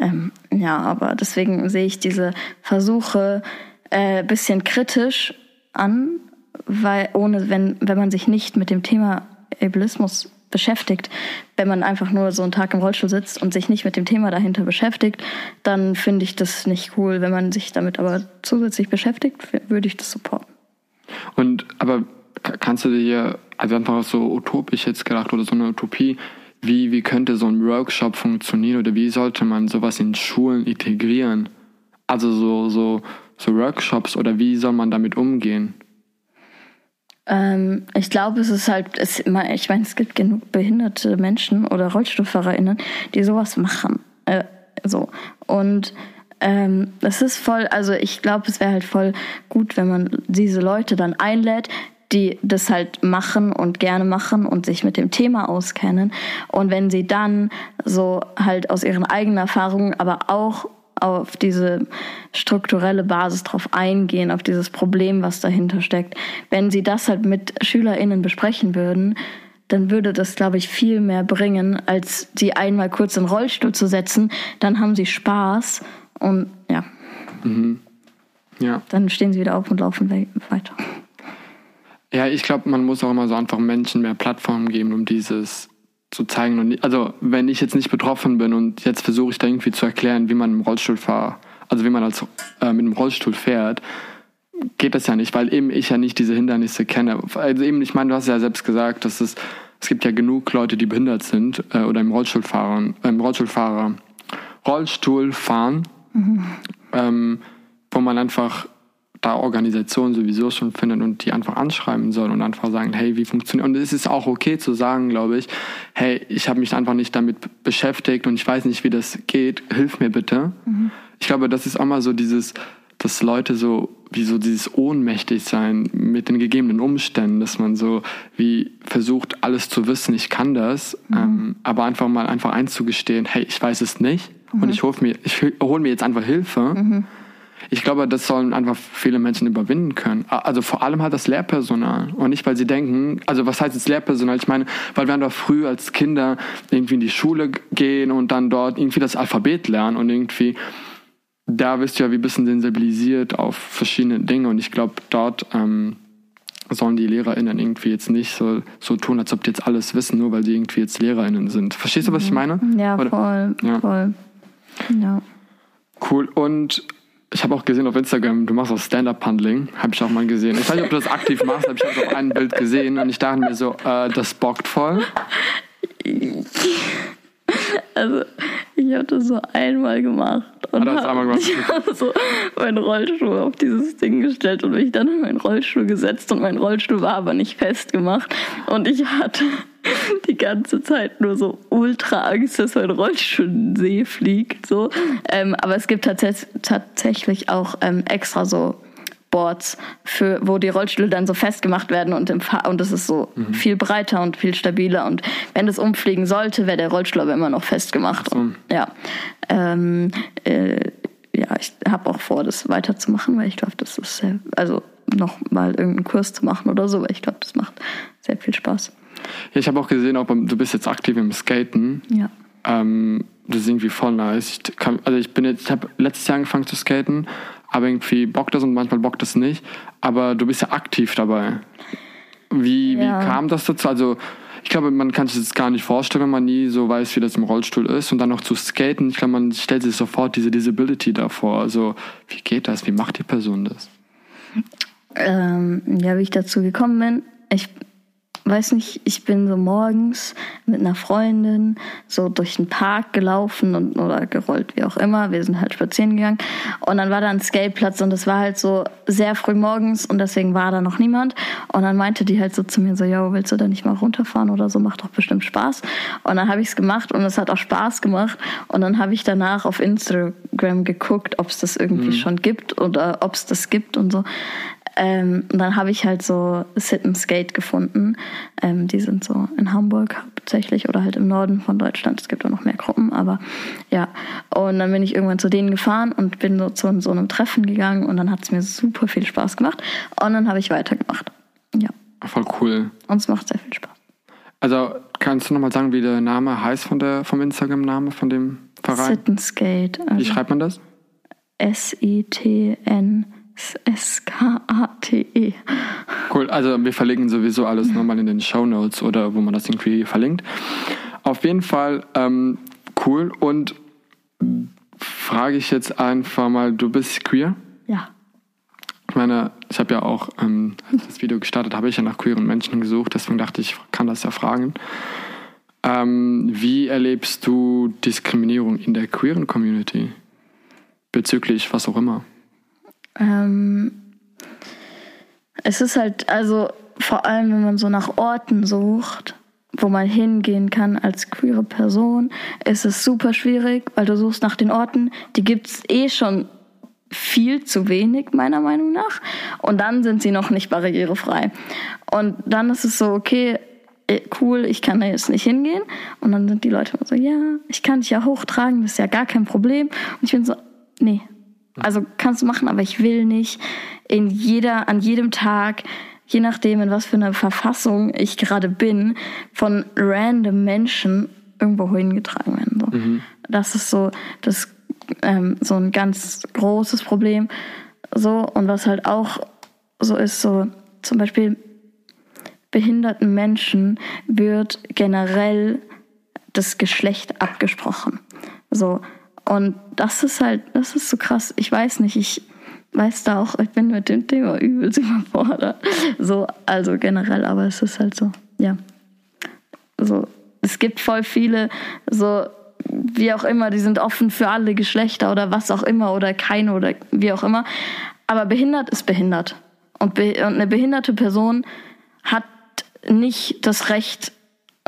ähm, ja, aber deswegen sehe ich diese Versuche äh, bisschen kritisch an, weil ohne, wenn, wenn man sich nicht mit dem Thema Ableismus beschäftigt. Wenn man einfach nur so einen Tag im Rollstuhl sitzt und sich nicht mit dem Thema dahinter beschäftigt, dann finde ich das nicht cool. Wenn man sich damit aber zusätzlich beschäftigt, würde ich das supporten. Und aber kannst du dir, also einfach so utopisch jetzt gedacht oder so eine Utopie, wie, wie könnte so ein Workshop funktionieren oder wie sollte man sowas in Schulen integrieren? Also so, so, so Workshops oder wie soll man damit umgehen? Ähm, ich glaube, es ist halt, es, ich meine, es gibt genug behinderte Menschen oder RollstuhlfahrerInnen, die sowas machen. Äh, so. Und Ähm, es ist voll, also ich glaube, es wäre halt voll gut, wenn man diese Leute dann einlädt, die das halt machen und gerne machen und sich mit dem Thema auskennen. Und wenn sie dann so halt aus ihren eigenen Erfahrungen, aber auch auf diese strukturelle Basis drauf eingehen, auf dieses Problem, was dahinter steckt. Wenn sie das halt mit SchülerInnen besprechen würden, dann würde das, glaube ich, viel mehr bringen, als sie einmal kurz in Rollstuhl zu setzen. Dann haben sie Spaß und ja. Mhm. Ja. Dann stehen sie wieder auf und laufen weiter. Ja, ich glaube, man muss auch immer so einfach Menschen mehr Plattformen geben, um dieses zu zeigen. Und, also, wenn ich jetzt nicht betroffen bin und jetzt versuche ich da irgendwie zu erklären, wie man im Rollstuhl fahrt, also wie man als, äh, mit dem Rollstuhl fährt, geht das ja nicht, weil eben ich ja nicht diese Hindernisse kenne. Also eben, ich meine, du hast ja selbst gesagt, dass es, es gibt ja genug Leute, die behindert sind äh, oder im Rollstuhlfahrer, äh, im Rollstuhlfahrer Rollstuhl fahren, mhm. ähm, wo man einfach da Organisationen sowieso schon findet und die einfach anschreiben soll und einfach sagen, hey, wie funktioniert. Und es ist auch okay zu sagen, glaube ich, hey, ich habe mich einfach nicht damit beschäftigt und ich weiß nicht, wie das geht, hilf mir bitte. Mhm. Ich glaube, das ist auch mal so dieses, dass Leute so, wie so dieses ohnmächtig sein mit den gegebenen Umständen, dass man so wie versucht, alles zu wissen, ich kann das, mhm. ähm, aber einfach mal einfach einzugestehen, hey, ich weiß es nicht mhm. und ich hole mir, ich hol mir jetzt einfach Hilfe. Ich glaube, das sollen einfach viele Menschen überwinden können. Also vor allem halt das Lehrpersonal. Und nicht, weil sie denken, also was heißt jetzt Lehrpersonal? Ich meine, weil wir doch früh als Kinder irgendwie in die Schule gehen und dann dort irgendwie das Alphabet lernen und irgendwie, da bist du ja wie ein bisschen sensibilisiert auf verschiedene Dinge. Und ich glaube, dort ähm, sollen die LehrerInnen irgendwie jetzt nicht so, so tun, als ob die jetzt alles wissen, nur weil sie irgendwie jetzt LehrerInnen sind. Verstehst du, was ich mhm. meine? Ja, Oder? voll. Ja. voll. Ja. Cool. Und ich habe auch gesehen auf Instagram, du machst auch Stand-Up-Handling. Habe ich auch mal gesehen. Ich weiß nicht, ob du das aktiv machst, aber ich habe auf einem Bild gesehen und ich dachte mir so, äh, das bockt voll. Also, ich habe das so einmal gemacht. Und Hat einmal gemacht? Ich habe so meinen Rollstuhl auf dieses Ding gestellt und mich dann in meinen Rollstuhl gesetzt und mein Rollstuhl war aber nicht festgemacht. Und ich hatte die ganze Zeit nur so ultra Angst, dass mein Rollstuhl in den See fliegt. So. Ähm, aber es gibt tats tatsächlich auch ähm, extra so Boards, für, wo die Rollstühle dann so festgemacht werden und im Fahr und es ist so mhm. viel breiter und viel stabiler. Und wenn es umfliegen sollte, wäre der Rollstuhl aber immer noch festgemacht. So. Ja. Ähm, äh, ja, ich habe auch vor, das weiterzumachen, weil ich glaube, das ist sehr, also noch mal irgendeinen Kurs zu machen oder so, weil ich glaube, das macht sehr viel Spaß. Ja, ich habe auch gesehen, auch beim, du bist jetzt aktiv im Skaten. Ja. Ähm, das ist irgendwie voll nice. Ich kann, also ich bin jetzt, ich habe letztes Jahr angefangen zu skaten, aber irgendwie bockt das und manchmal bockt das nicht. Aber du bist ja aktiv dabei. Wie, ja. wie kam das dazu? Also ich glaube, man kann sich das gar nicht vorstellen, wenn man nie so weiß, wie das im Rollstuhl ist. Und dann noch zu skaten, ich glaube, man stellt sich sofort diese Disability davor. Also wie geht das? Wie macht die Person das? Ähm, ja, wie ich dazu gekommen bin. Ich weiß nicht, ich bin so morgens mit einer Freundin so durch den Park gelaufen und, oder gerollt, wie auch immer. Wir sind halt spazieren gegangen. Und dann war da ein Skateplatz und es war halt so sehr früh morgens und deswegen war da noch niemand. Und dann meinte die halt so zu mir so, yo, willst du da nicht mal runterfahren oder so? Macht doch bestimmt Spaß. Und dann habe ich es gemacht und es hat auch Spaß gemacht. Und dann habe ich danach auf Instagram geguckt, ob es das irgendwie mhm. schon gibt oder ob es das gibt und so. Ähm, und dann habe ich halt so Sit and Skate gefunden. Ähm, die sind so in Hamburg hauptsächlich oder halt im Norden von Deutschland. Es gibt auch noch mehr Gruppen, aber ja. Und dann bin ich irgendwann zu denen gefahren und bin so zu so einem Treffen gegangen und dann hat es mir super viel Spaß gemacht. Und dann habe ich weitergemacht. Ja. Voll cool. Und es macht sehr viel Spaß. Also kannst du nochmal sagen, wie der Name heißt von der, vom Instagram-Name von dem Verein? Sit and Skate. Also wie schreibt man das? S-I-T-N. S-K-A-T-E. Cool, also wir verlinken sowieso alles nochmal in den Show Notes oder wo man das irgendwie verlinkt. Auf jeden Fall ähm, cool und frage ich jetzt einfach mal, du bist queer? Ja. Ich meine, ich habe ja auch, ähm, als das Video gestartet, habe ich ja nach queeren Menschen gesucht, deswegen dachte ich, ich kann das ja fragen. Ähm, wie erlebst du Diskriminierung in der queeren Community? Bezüglich was auch immer? Ähm, es ist halt, also vor allem, wenn man so nach Orten sucht, wo man hingehen kann als queere Person, ist es super schwierig, weil du suchst nach den Orten, die gibt's eh schon viel zu wenig, meiner Meinung nach. Und dann sind sie noch nicht barrierefrei. Und dann ist es so, okay, äh, cool, ich kann da jetzt nicht hingehen. Und dann sind die Leute immer so, ja, ich kann dich ja hochtragen, das ist ja gar kein Problem. Und ich bin so, nee. Also kannst du machen, aber ich will nicht in jeder, an jedem Tag, je nachdem, in was für einer Verfassung ich gerade bin, von random Menschen irgendwo hingetragen werden. So. Mhm. Das ist so das ähm, so ein ganz großes Problem. So, und was halt auch so ist, so zum Beispiel behinderten Menschen wird generell das Geschlecht abgesprochen. So. Und das ist halt, das ist so krass. Ich weiß nicht, ich weiß da auch, ich bin mit dem Thema übelst überfordert. So, also generell, aber es ist halt so, ja. So, es gibt voll viele so wie auch immer, die sind offen für alle Geschlechter oder was auch immer oder keine oder wie auch immer. Aber behindert ist behindert. Und, be und eine behinderte Person hat nicht das Recht,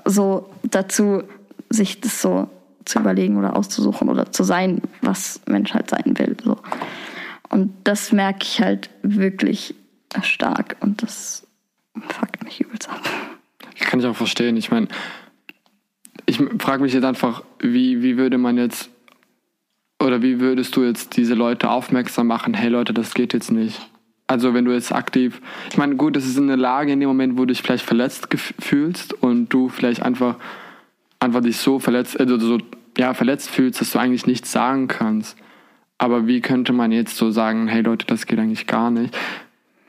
so dazu, sich das so zu überlegen oder auszusuchen oder zu sein, was Mensch halt sein will. So. Und das merke ich halt wirklich stark und das fuckt mich übelst ab. Kann ich auch verstehen. Ich meine, ich frage mich jetzt einfach, wie, wie würde man jetzt oder wie würdest du jetzt diese Leute aufmerksam machen, hey Leute, das geht jetzt nicht. Also wenn du jetzt aktiv, ich meine, gut, das ist eine Lage in dem Moment, wo du dich vielleicht verletzt fühlst und du vielleicht einfach, einfach dich so verletzt, also so, ja, verletzt fühlst, dass du eigentlich nichts sagen kannst. Aber wie könnte man jetzt so sagen, hey Leute, das geht eigentlich gar nicht?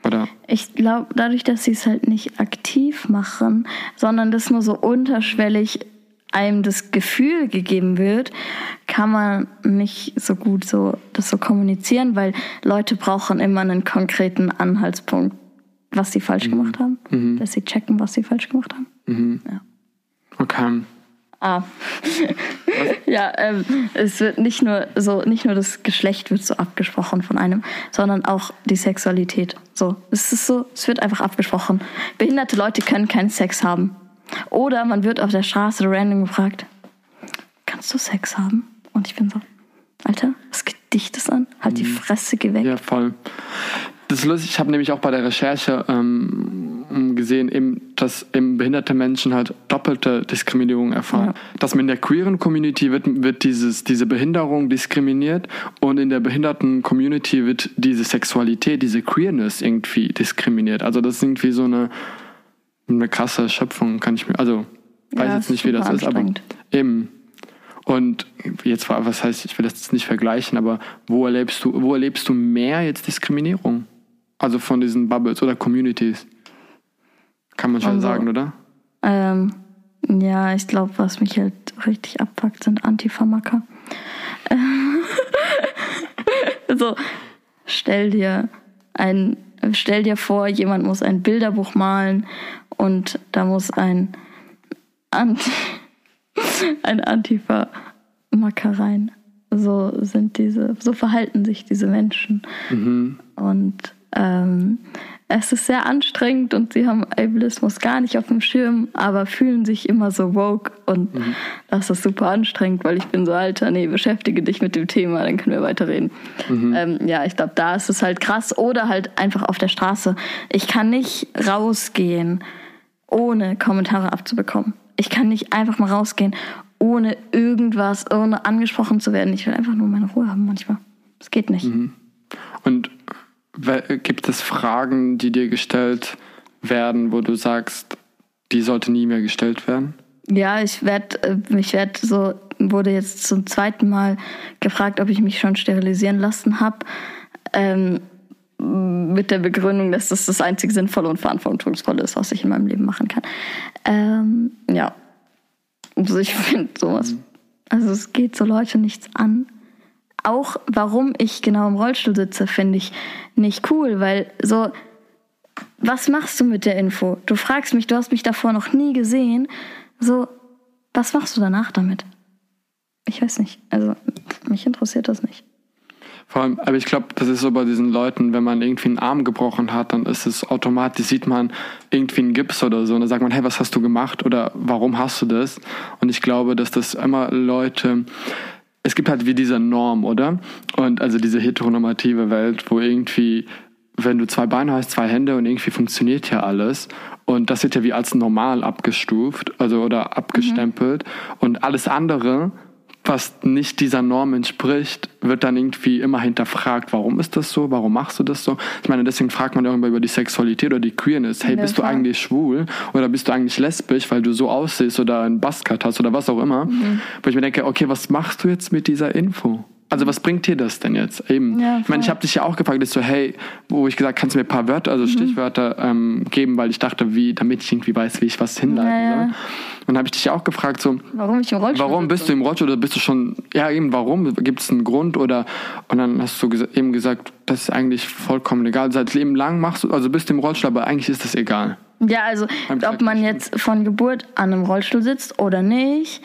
Oder? Ich glaube, dadurch, dass sie es halt nicht aktiv machen, sondern das nur so unterschwellig einem das Gefühl gegeben wird, kann man nicht so gut so das so kommunizieren, weil Leute brauchen immer einen konkreten Anhaltspunkt, was sie falsch mhm. gemacht haben, mhm. dass sie checken, was sie falsch gemacht haben. Mhm. Ja. Okay. Ah. ja, ähm, es wird nicht nur so, nicht nur das Geschlecht wird so abgesprochen von einem, sondern auch die Sexualität. So, es ist so, es wird einfach abgesprochen. Behinderte Leute können keinen Sex haben. Oder man wird auf der Straße random gefragt, kannst du Sex haben? Und ich bin so, Alter, was geht dich das an? Halt die mhm. Fresse, weg. Ja, voll. Das ist lustig, ich habe nämlich auch bei der Recherche ähm, gesehen, eben, dass eben behinderte Menschen halt doppelte Diskriminierung erfahren. Ja. Dass man in der queeren Community wird, wird dieses, diese Behinderung diskriminiert und in der behinderten Community wird diese Sexualität, diese Queerness irgendwie diskriminiert. Also das ist irgendwie so eine eine krasse Schöpfung, kann ich mir, also weiß ja, jetzt nicht, wie das ist, aber eben. Und jetzt was heißt, ich will das jetzt nicht vergleichen, aber wo erlebst du, wo erlebst du mehr jetzt Diskriminierung? Also von diesen Bubbles oder Communities? Kann man schon also, sagen, oder? Ähm, ja, ich glaube, was mich halt richtig abpackt, sind Antifamaka. so, stell dir ein, stell dir vor, jemand muss ein Bilderbuch malen und da muss ein, Anti ein Antifa-Macker rein. So sind diese, so verhalten sich diese Menschen. Mhm. Und ähm, es ist sehr anstrengend und sie haben Ableismus gar nicht auf dem Schirm, aber fühlen sich immer so woke und mhm. das ist super anstrengend, weil ich bin so alter, nee, beschäftige dich mit dem Thema, dann können wir weiterreden. Mhm. Ähm, ja, ich glaube, da ist es halt krass oder halt einfach auf der Straße. Ich kann nicht rausgehen ohne Kommentare abzubekommen. Ich kann nicht einfach mal rausgehen, ohne irgendwas, ohne angesprochen zu werden. Ich will einfach nur meine Ruhe haben manchmal. Das geht nicht. Mhm. Und gibt es Fragen, die dir gestellt werden, wo du sagst, die sollte nie mehr gestellt werden? Ja, ich werde, äh, ich werde so, wurde jetzt zum zweiten Mal gefragt, ob ich mich schon sterilisieren lassen habe. Ähm, mit der Begründung, dass das das einzig Sinnvolle und Verantwortungsvolle ist, was ich in meinem Leben machen kann. Ähm, ja. Also ich finde sowas. Also es geht so Leute nichts an. Auch warum ich genau im Rollstuhl sitze, finde ich nicht cool, weil so, was machst du mit der Info? Du fragst mich, du hast mich davor noch nie gesehen. So, was machst du danach damit? Ich weiß nicht. Also, mich interessiert das nicht. Vor allem, aber ich glaube, das ist so bei diesen Leuten, wenn man irgendwie einen Arm gebrochen hat, dann ist es automatisch, sieht man irgendwie einen Gips oder so und dann sagt man, hey, was hast du gemacht oder warum hast du das? Und ich glaube, dass das immer Leute, es gibt halt wie diese Norm, oder? Und also diese heteronormative Welt, wo irgendwie, wenn du zwei Beine hast, zwei Hände und irgendwie funktioniert ja alles. Und das wird ja wie als normal abgestuft, also oder abgestempelt. Mhm. Und alles andere was nicht dieser Norm entspricht, wird dann irgendwie immer hinterfragt, warum ist das so, warum machst du das so? Ich meine, deswegen fragt man irgendwann über die Sexualität oder die Queerness. Hey, bist du eigentlich schwul oder bist du eigentlich lesbisch, weil du so aussiehst oder einen Buzzcut hast oder was auch immer? Mhm. Wo ich mir denke, okay, was machst du jetzt mit dieser Info? Also was bringt dir das denn jetzt? Eben. Ja, ich meine, ich habe dich ja auch gefragt, ist so, hey, wo ich gesagt, kannst du mir ein paar Wörter, also mhm. Stichwörter ähm, geben, weil ich dachte, wie, damit ich irgendwie weiß, wie ich was hinleiten ja, soll. Und dann habe ich dich ja auch gefragt, so, warum ich im Rollstuhl Warum bist du im Rollstuhl oder bist du schon, ja eben, warum? Gibt es einen Grund oder, und dann hast du gesa eben gesagt, das ist eigentlich vollkommen egal. Seit Leben lang machst du, also bist du im Rollstuhl, aber eigentlich ist das egal. Ja, also, ob man jetzt von Geburt an im Rollstuhl sitzt oder nicht,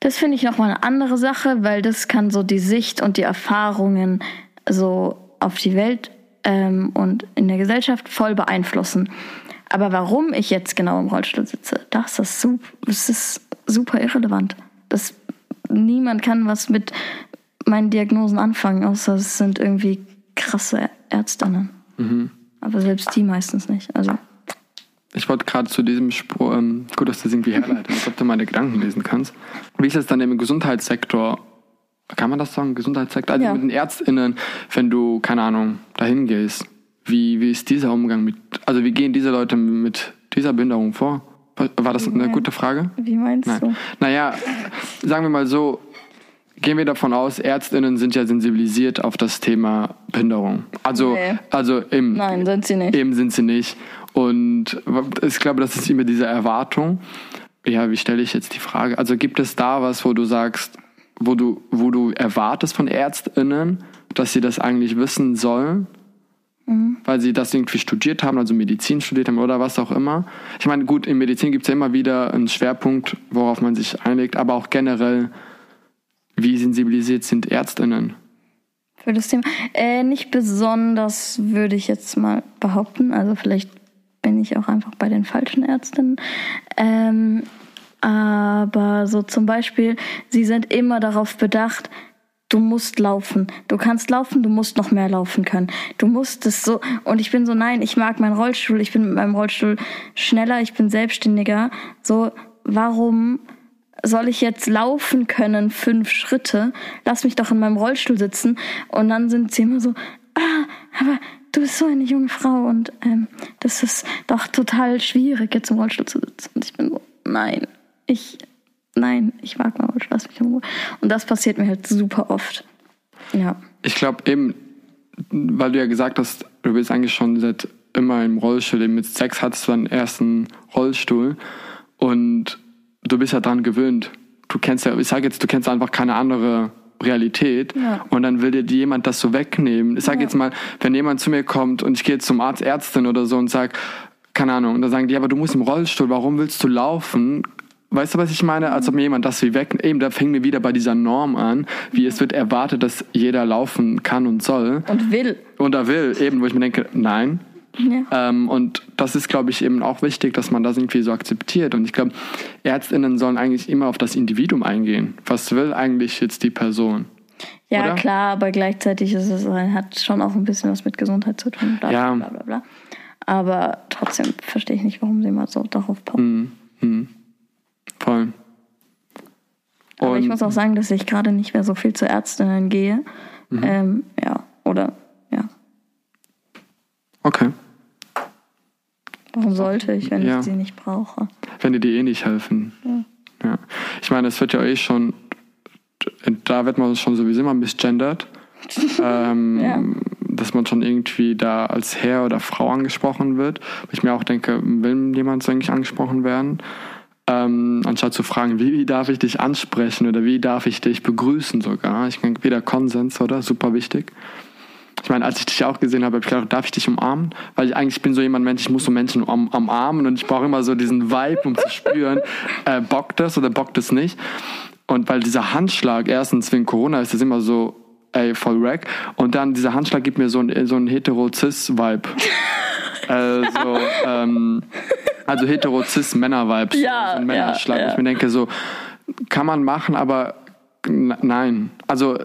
das finde ich nochmal eine andere Sache, weil das kann so die Sicht und die Erfahrungen so auf die Welt ähm, und in der Gesellschaft voll beeinflussen. Aber warum ich jetzt genau im Rollstuhl sitze, das ist super, das ist super irrelevant. Das, niemand kann was mit meinen Diagnosen anfangen, außer es sind irgendwie krasse Ärztinnen. Mhm. Aber selbst die meistens nicht. Also. Ich wollte gerade zu diesem Spur, ähm, gut, dass du das irgendwie herleitest, ob du meine Gedanken lesen kannst. Wie ist es dann im Gesundheitssektor? Kann man das sagen? Gesundheitssektor? Also ja. mit den ÄrztInnen, wenn du, keine Ahnung, dahin gehst. Wie, wie ist dieser Umgang mit, also wie gehen diese Leute mit dieser Behinderung vor? War das eine gute Frage? Wie meinst Nein. du? Naja, sagen wir mal so, gehen wir davon aus, Ärztinnen sind ja sensibilisiert auf das Thema Behinderung. Also, nee. also im, Nein, sind sie nicht. Eben sind sie nicht. Und ich glaube, das ist immer diese Erwartung. Ja, wie stelle ich jetzt die Frage? Also gibt es da was, wo du sagst, wo du, wo du erwartest von ÄrztInnen, dass sie das eigentlich wissen sollen? Mhm. Weil sie das irgendwie studiert haben, also Medizin studiert haben oder was auch immer. Ich meine, gut, in Medizin gibt es ja immer wieder einen Schwerpunkt, worauf man sich einlegt, aber auch generell, wie sensibilisiert sind ÄrztInnen? Für das Thema? Äh, nicht besonders, würde ich jetzt mal behaupten. Also vielleicht bin ich auch einfach bei den falschen Ärztinnen. Ähm, aber so zum Beispiel, sie sind immer darauf bedacht, du musst laufen. Du kannst laufen, du musst noch mehr laufen können. Du musst es so. Und ich bin so, nein, ich mag meinen Rollstuhl, ich bin mit meinem Rollstuhl schneller, ich bin selbstständiger. So, warum soll ich jetzt laufen können, fünf Schritte? Lass mich doch in meinem Rollstuhl sitzen. Und dann sind sie immer so, ah, aber du bist so eine junge Frau und ähm, das ist doch total schwierig, jetzt im Rollstuhl zu sitzen. Und ich bin so, nein, ich, nein, ich mag mal Rollstuhl, lass mich in Ruhe. Und das passiert mir halt super oft. Ja. Ich glaube eben, weil du ja gesagt hast, du bist eigentlich schon seit immer im Rollstuhl, mit Sex hattest du deinen ersten Rollstuhl und du bist ja dran gewöhnt. Du kennst ja, ich sage jetzt, du kennst einfach keine andere Realität ja. und dann will dir jemand das so wegnehmen. Ich sage ja. jetzt mal, wenn jemand zu mir kommt und ich gehe zum Arzt, Ärztin oder so und sag, keine Ahnung, und dann sagen die, aber du musst im Rollstuhl, warum willst du laufen? Weißt du, was ich meine? Als ob mir jemand das wie weg, eben, da fängt mir wieder bei dieser Norm an, wie es wird erwartet, dass jeder laufen kann und soll. Und will. Und er will, eben, wo ich mir denke, nein, ja. Ähm, und das ist, glaube ich, eben auch wichtig, dass man das irgendwie so akzeptiert. Und ich glaube, Ärztinnen sollen eigentlich immer auf das Individuum eingehen. Was will eigentlich jetzt die Person? Ja, Oder? klar, aber gleichzeitig ist es, hat schon auch ein bisschen was mit Gesundheit zu tun. Bla, ja. Bla, bla, bla. Aber trotzdem verstehe ich nicht, warum sie mal so darauf poppen. Mhm. Mhm. Voll. Aber Und ich muss auch sagen, dass ich gerade nicht mehr so viel zu Ärztinnen gehe. Mhm. Ähm, ja, oder ja. Okay. Warum sollte ich, wenn ja. ich sie nicht brauche? Wenn die dir eh nicht helfen. Ja. ja. Ich meine, es wird ja eh schon, da wird man schon sowieso mal misgendert. ähm, ja. Dass man schon irgendwie da als Herr oder Frau angesprochen wird. Ich mir auch denke, will jemand so eigentlich angesprochen werden? Ähm, anstatt zu fragen, wie, wie, darf ich dich ansprechen oder wie darf ich dich begrüßen sogar. Ich denke, wieder Konsens, oder? Super wichtig. Ich meine, als ich dich auch gesehen habe, habe ich gedacht, darf ich dich umarmen? Weil ich eigentlich bin so jemand, Mensch, ich muss so Menschen um, umarmen und ich brauche immer so diesen Vibe, um zu spüren, äh, bockt das oder bockt es nicht. Und weil dieser Handschlag, erstens wegen Corona ist es immer so ey, voll wack. Und dann dieser Handschlag gibt mir so ein, so hetero-cis-Vibe. also, ähm, also hetero-cis-Männer-Vibe. Ja, so ein Männerschlag. ja, ja. Ich mir denke so, kann man machen, aber nein. Also,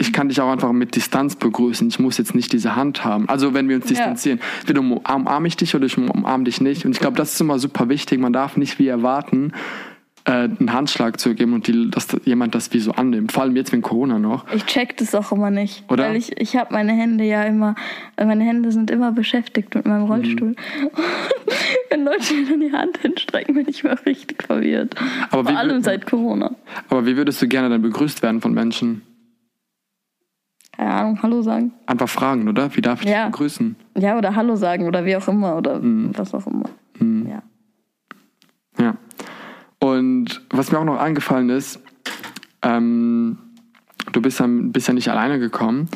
ich kann dich auch einfach mit Distanz begrüßen. Ich muss jetzt nicht diese Hand haben. Also wenn wir uns Ja. distanzieren, entweder umarme ich dich oder ich umarme dich nicht. Und ich glaube, das ist immer super wichtig. Man darf nicht wie erwarten, äh, einen Handschlag zu geben und die, dass jemand das wie so annimmt. Vor allem jetzt wegen Corona noch. Ich check das auch immer nicht. Oder? Weil ich, ich habe meine Hände ja immer, meine Hände sind immer beschäftigt mit meinem Rollstuhl. Mhm. Wenn Leute mir dann die Hand hinstrecken, bin ich immer richtig verwirrt. Aber Vor allem seit Corona. Aber wie würdest du gerne dann begrüßt werden von Menschen? Keine Ahnung, Hallo sagen. Einfach fragen, oder? Wie darf ich Ja. dich begrüßen? Ja, oder Hallo sagen oder wie auch immer oder Mhm. was auch immer. Ja. Ja. Und was mir auch noch eingefallen ist, ähm, du bist ja, bist ja nicht alleine gekommen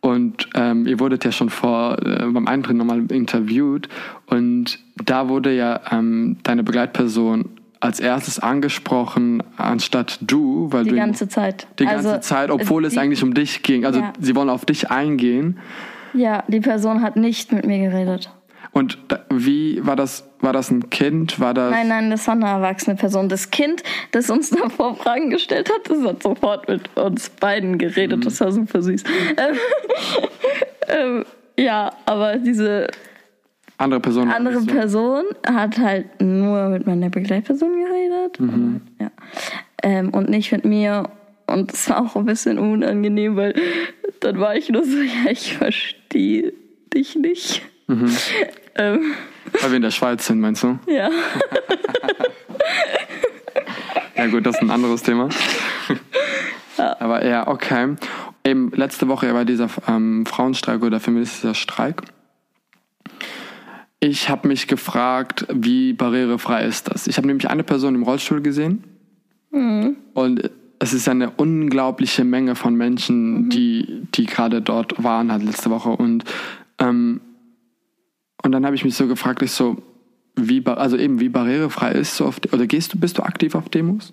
und ähm, ihr wurdet ja schon vor äh, beim Eintritt nochmal interviewt und da wurde ja ähm, deine Begleitperson als erstes angesprochen anstatt du, weil Die du ganze Zeit. die ganze Also, Zeit, obwohl es die, eigentlich um dich ging. Also Ja. sie wollen auf dich eingehen. Ja, die Person hat nicht mit mir geredet. Und da, wie war das? War das ein Kind? War das? Nein, nein, das war eine erwachsene Person. Das Kind, das uns davor Fragen gestellt hat, das hat sofort mit uns beiden geredet. Das war super süß. Ähm, ähm, ja, aber diese Andere Person. andere so. Person hat halt nur mit meiner Begleitperson geredet. Und, ja. ähm, und nicht mit mir. Und es war auch ein bisschen unangenehm, weil dann war ich nur so, ja, ich verstehe dich nicht. Ähm, Weil wir in der Schweiz sind, meinst du? ja. Ja gut, das ist ein anderes Thema. Aber ja, okay. Eben letzte Woche war dieser ähm, Frauenstreik oder feministischer Streik. Ich habe mich gefragt, wie barrierefrei ist das? Ich habe nämlich eine Person im Rollstuhl gesehen und es ist eine unglaubliche Menge von Menschen, die, die gerade dort waren halt letzte Woche und ähm, und dann habe ich mich so gefragt, ich so, wie, also eben wie barrierefrei ist so auf, oder gehst du, bist du aktiv auf Demos?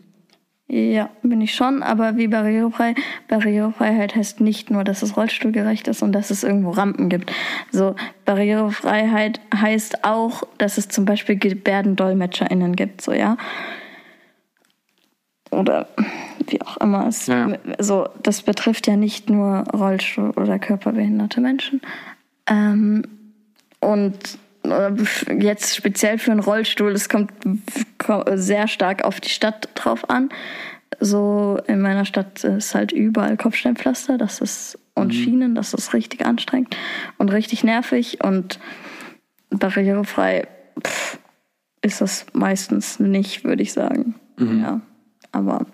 Ja, bin ich schon, aber wie barrierefrei? Barrierefreiheit heißt nicht nur, dass es rollstuhlgerecht ist und dass es irgendwo Rampen gibt. So, Barrierefreiheit heißt auch, dass es zum Beispiel GebärdendolmetscherInnen gibt, so, ja. Oder wie auch immer es, Ja, so, das betrifft ja nicht nur Rollstuhl- oder körperbehinderte Menschen. Ähm, und jetzt speziell für einen Rollstuhl, es kommt sehr stark auf die Stadt drauf an. So in meiner Stadt ist halt überall Kopfsteinpflaster, das ist und Schienen, das ist richtig anstrengend und richtig nervig und barrierefrei pff, ist das meistens nicht, würde ich sagen. Ja, aber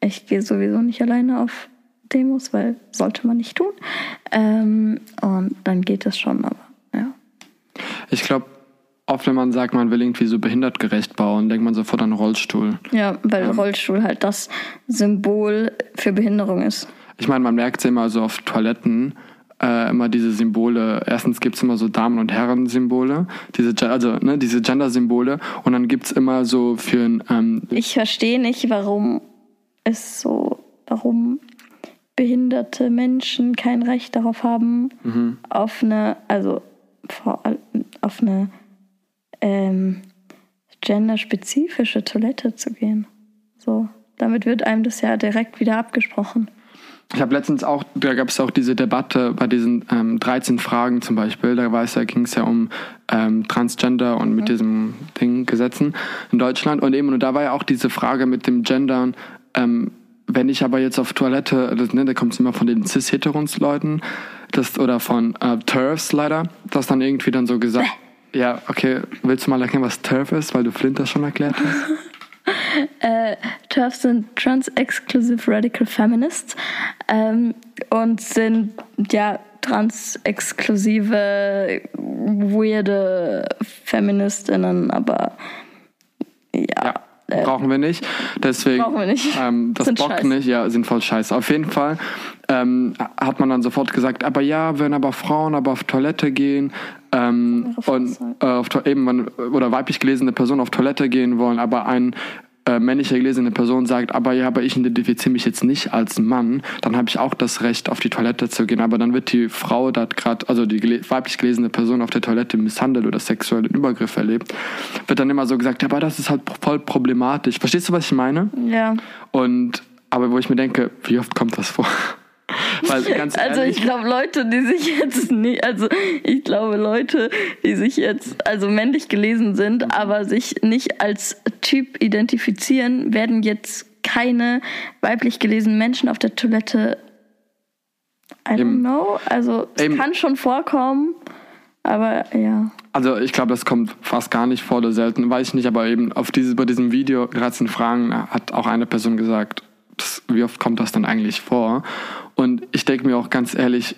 ich gehe sowieso nicht alleine auf Demos, weil sollte man nicht tun. Ähm, und dann geht es schon, aber. Ich glaube, oft wenn man sagt, man will irgendwie so behindertgerecht bauen, denkt man sofort an Rollstuhl. Ja, weil Rollstuhl halt das Symbol für Behinderung ist. Ich meine, man merkt es immer so auf Toiletten, äh, immer diese Symbole. Erstens gibt es immer so Damen- und Herren-Symbole, diese, also ne, diese Gender-Symbole. Und dann gibt es immer so für ein, ähm, Ich verstehe nicht, warum es so, warum behinderte Menschen kein Recht darauf haben, auf eine, also auf eine ähm, genderspezifische Toilette zu gehen. So, damit wird einem das ja direkt wieder abgesprochen. Ich habe letztens auch, da gab es auch diese Debatte bei diesen ähm, 13 Fragen zum Beispiel, da war es ja, ging es ja um ähm, Transgender und mit diesem Ding Gesetzen in Deutschland und eben, und da war ja auch diese Frage mit dem Gendern, ähm, wenn ich aber jetzt auf Toilette, das, ne, da kommt es immer von den cis-heterons-Leuten, das, oder von äh, TERFs leider, das dann irgendwie dann so gesagt, ja, okay, willst du mal erklären, was TERF ist, weil du Flint das schon erklärt hast? TERFs sind Trans-Exclusive Radical Feminists ähm, und sind ja trans-exklusive, weirde Feministinnen, aber ja, Ja, äh, brauchen wir nicht. Deswegen, Brauchen wir nicht. Ähm, das Sind bockt nicht, ja, sind voll scheiße. Auf jeden Fall ähm, hat man dann sofort gesagt, aber ja, wenn aber Frauen aber auf Toilette gehen ähm, und Fresse. äh, auf, eben man, oder weiblich gelesene Personen auf Toilette gehen wollen, aber ein äh, männliche gelesene Person sagt, aber ja, aber ich identifiziere mich jetzt nicht als Mann, dann habe ich auch das Recht, auf die Toilette zu gehen. Aber dann wird die Frau da gerade, also die gele weiblich gelesene Person auf der Toilette misshandelt oder sexuellen Übergriff erlebt, wird dann immer so gesagt, aber das ist halt voll problematisch. Verstehst du, was ich meine? Ja. Und aber wo ich mir denke, wie oft kommt das vor? Also ehrlich, ich glaube Leute, die sich jetzt nicht, also ich glaube Leute, die sich jetzt also männlich gelesen sind, aber sich nicht als Typ identifizieren, werden jetzt keine weiblich gelesenen Menschen auf der Toilette. I don't Eben. know. Also es Eben. kann schon vorkommen, aber ja. Also ich glaube, das kommt fast gar nicht vor oder selten, weiß ich nicht, aber eben auf diese, bei diesem Video, 13 Fragen, hat auch eine Person gesagt, "Pss, wie oft kommt das denn eigentlich vor? Und ich denke mir auch ganz ehrlich,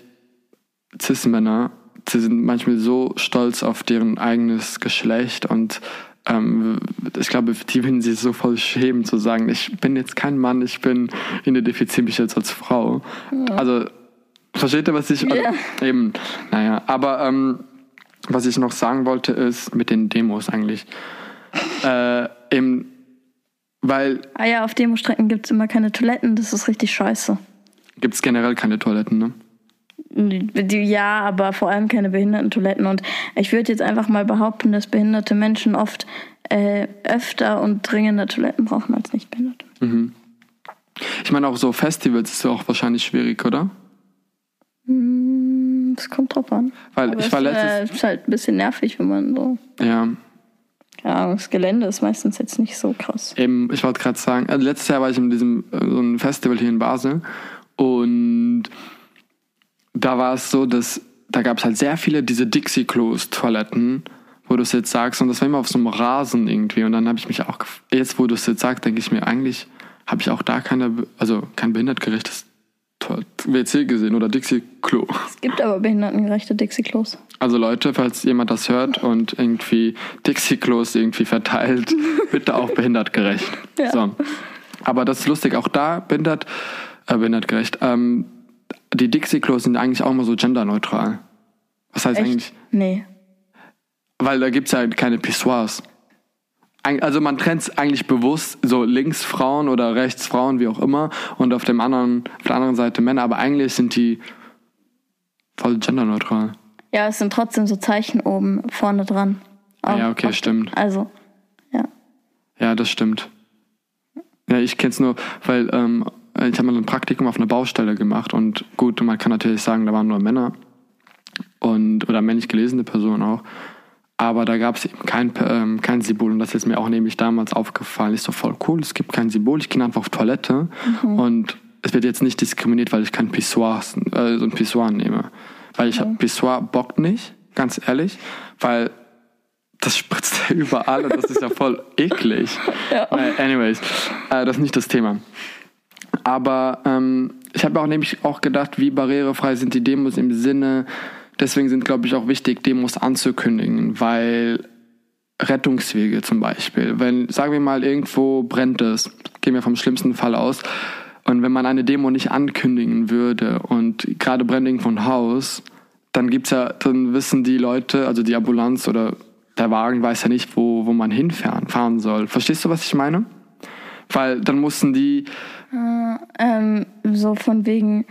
Cis-Männer, sie sind manchmal so stolz auf deren eigenes Geschlecht und ähm, ich glaube, die würden sich so voll schämen zu sagen, ich bin jetzt kein Mann, ich bin, identifiziere mich jetzt als Frau. Also, versteht ihr, was ich... Ja. Eben, naja, aber ähm, was ich noch sagen wollte, ist mit den Demos eigentlich. Äh, eben, weil Ah ja, auf Demostrecken gibt es immer keine Toiletten, das ist richtig scheiße. gibt es generell keine Toiletten, ne? Ja, aber vor allem keine Behindertentoiletten. Und ich würde jetzt einfach mal behaupten, dass behinderte Menschen oft äh, öfter und dringender Toiletten brauchen als nicht behinderte. Ich meine, auch so Festivals ist ja auch wahrscheinlich schwierig, oder? Das kommt drauf an. Weil Aber ich war es äh, letztes. ist halt ein bisschen nervig, wenn man so. Ja, Ahnung, das Gelände ist meistens jetzt nicht so krass. eben, ich wollte gerade sagen, also letztes Jahr war ich in diesem äh, so einem Festival hier in Basel und da war es so, dass da gab es halt sehr viele diese Dixie-Klos-Toiletten, wo du es jetzt sagst, und das war immer auf so einem Rasen irgendwie. Und dann habe ich mich auch, jetzt wo du es jetzt sagst, denke ich mir, eigentlich habe ich auch da keine, also kein behindertgerechtes WC gesehen oder Dixie-Klo. Es gibt aber behindertengerechte Dixie-Klos. Also Leute, falls jemand das hört und irgendwie Dixie-Klos irgendwie verteilt, bitte auch behindertgerecht. Ja. So. Aber das ist lustig, auch da behindert, äh, behindertgerecht. Ähm, die Dixie-Klos sind eigentlich auch immer so genderneutral. Was heißt eigentlich? Echt? Nee. Weil da gibt's ja keine Pissoirs. Also man trennt eigentlich bewusst so links Frauen oder rechts Frauen, wie auch immer, und auf dem anderen, auf der anderen Seite Männer, aber eigentlich sind die voll genderneutral. Ja, es sind trotzdem so Zeichen oben vorne dran. Ah, ja, okay, stimmt. Also, ja. Ja, das stimmt. Ja, ich kenn's nur, weil ähm, ich habe mal ein Praktikum auf einer Baustelle gemacht und gut, man kann natürlich sagen, da waren nur Männer und oder männlich gelesene Personen auch. Aber da gab es eben kein, ähm, kein Symbol und das ist mir auch nämlich damals aufgefallen. Ist so voll cool, es gibt kein Symbol, ich gehe einfach auf Toilette und es wird jetzt nicht diskriminiert, weil ich kein Pissoir, äh, so ein Pissoir nehme. Weil ich hab Pissoir bockt nicht, ganz ehrlich, weil das spritzt ja überall und das ist ja voll eklig. Ja. Anyways, äh, das ist nicht das Thema. Aber ähm, ich habe auch nämlich auch gedacht, wie barrierefrei sind die Demos im Sinne, deswegen sind, glaube ich, auch wichtig, Demos anzukündigen, weil Rettungswege zum Beispiel, wenn, sagen wir mal, irgendwo brennt es, gehen wir vom schlimmsten Fall aus, und wenn man eine Demo nicht ankündigen würde und gerade brennt irgendwo ein Haus, dann gibt's ja, dann wissen die Leute, also die Ambulanz oder der Wagen weiß ja nicht, wo, wo man hinfahren fahren soll. Verstehst du, was ich meine? Weil dann mussten die, Ähm, so von wegen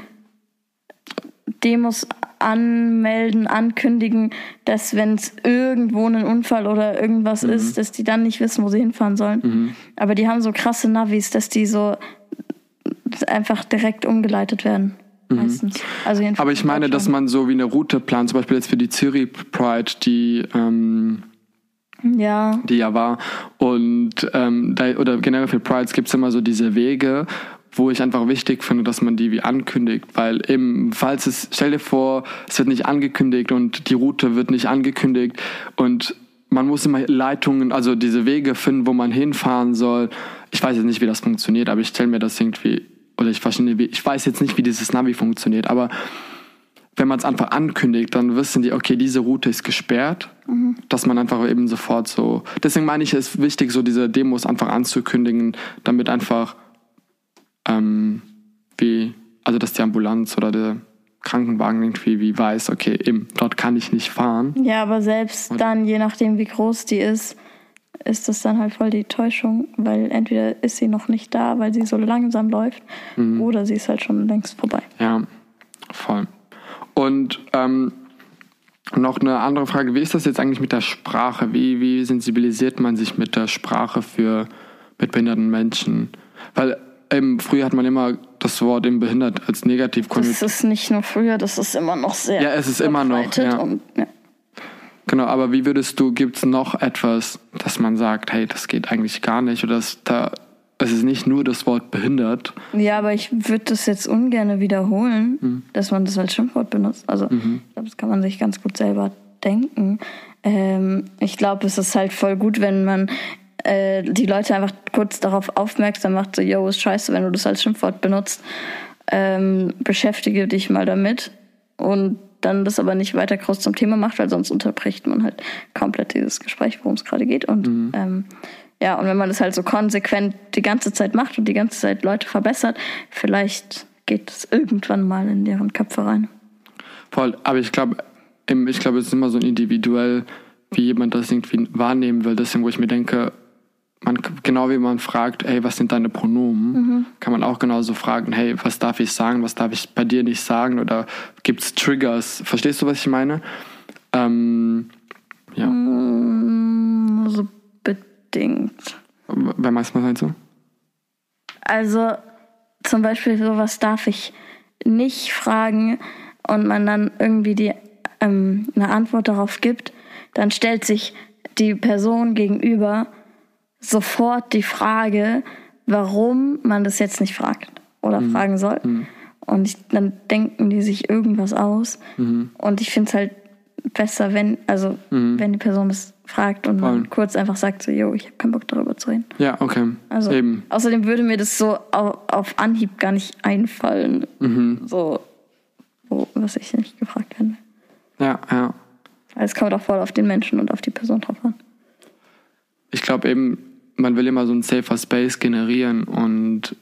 Demos anmelden, ankündigen, dass wenn es irgendwo ein Unfall oder irgendwas Mhm. ist, dass die dann nicht wissen, wo sie hinfahren sollen. Aber die haben so krasse Navis, dass die so einfach direkt umgeleitet werden. Meistens. Also Mhm. aber ich in meine, dass man so wie eine Route plant, zum Beispiel jetzt für die Zürich Pride, die, ähm, Ja, die ja war. Und ähm, da, oder generell für Prides gibt's immer so diese Wege, wo ich einfach wichtig finde, dass man die wie ankündigt. Weil eben, falls es, stell dir vor, es wird nicht angekündigt und die Route wird nicht angekündigt und man muss immer Leitungen, also diese Wege finden, wo man hinfahren soll. Ich weiß jetzt nicht, wie das funktioniert, aber ich stelle mir das irgendwie, oder ich verstehe, ich weiß jetzt nicht, wie dieses Navi funktioniert, aber wenn man es einfach ankündigt, dann wissen die, okay, diese Route ist gesperrt, dass man einfach eben sofort so. Deswegen meine ich, es ist wichtig, so diese Demos einfach anzukündigen, damit einfach ähm, wie, also dass die Ambulanz oder der Krankenwagen irgendwie wie weiß, okay, eben, dort kann ich nicht fahren. ja, aber selbst dann, je nachdem wie groß die ist, ist das dann halt voll die Täuschung, weil entweder ist sie noch nicht da, weil sie so langsam läuft, Mhm. oder sie ist halt schon längst vorbei. Ja, voll. Und ähm, noch eine andere Frage, wie ist das jetzt eigentlich mit der Sprache? Wie, wie sensibilisiert man sich mit der Sprache für mit behinderten Menschen? Weil ähm, früher hat man immer das Wort eben behindert als negativ Das konnotiert. ist nicht nur früher, das ist immer noch sehr. Ja, es ist immer noch, ja. Und, ja. Genau, aber wie würdest du, gibt es noch etwas, dass man sagt, hey, das geht eigentlich gar nicht oder das, da, es ist nicht nur das Wort behindert? Ja, aber ich würde das jetzt ungern wiederholen, Mhm. dass man das als Schimpfwort benutzt. Also ich glaube, das kann man sich ganz gut selber denken. Ähm, ich glaube, es ist halt voll gut, wenn man äh, die Leute einfach kurz darauf aufmerksam macht, so, yo, ist scheiße, wenn du das als Schimpfwort benutzt. Ähm, beschäftige dich mal damit und dann das aber nicht weiter groß zum Thema macht, weil sonst unterbricht man halt komplett dieses Gespräch, worum es gerade geht. Und ähm, ja, und wenn man das halt so konsequent die ganze Zeit macht und die ganze Zeit Leute verbessert, vielleicht geht es irgendwann mal in deren Köpfe rein. Voll, aber ich glaube, ich glaube, es ist immer so individuell, wie jemand das irgendwie wahrnehmen will. Deswegen, wo ich mir denke, man, genau wie man fragt, hey, was sind deine Pronomen, kann man auch genauso fragen, hey, was darf ich sagen, was darf ich bei dir nicht sagen oder gibt es Triggers? Verstehst du, was ich meine? Ähm, ja, Mm, So bedingt. wer meinst du, was meinst du? Also zum Beispiel sowas darf ich nicht fragen und man dann irgendwie die, ähm, eine Antwort darauf gibt, dann stellt sich die Person gegenüber sofort die Frage, warum man das jetzt nicht fragt oder fragen soll. Und ich, dann denken die sich irgendwas aus. Und ich finde es halt besser, wenn, also wenn die Person das fragt und Voll. man kurz einfach sagt so, yo, ich habe keinen Bock darüber zu reden. Ja, okay. Also Eben. außerdem würde mir das so auf, auf Anhieb gar nicht einfallen, Mhm. so wo, was ich nicht gefragt werden will. Ja, ja. Also es kommt auch voll auf den Menschen und auf die Person drauf an. Ich glaube eben, man will immer so einen safer Space generieren und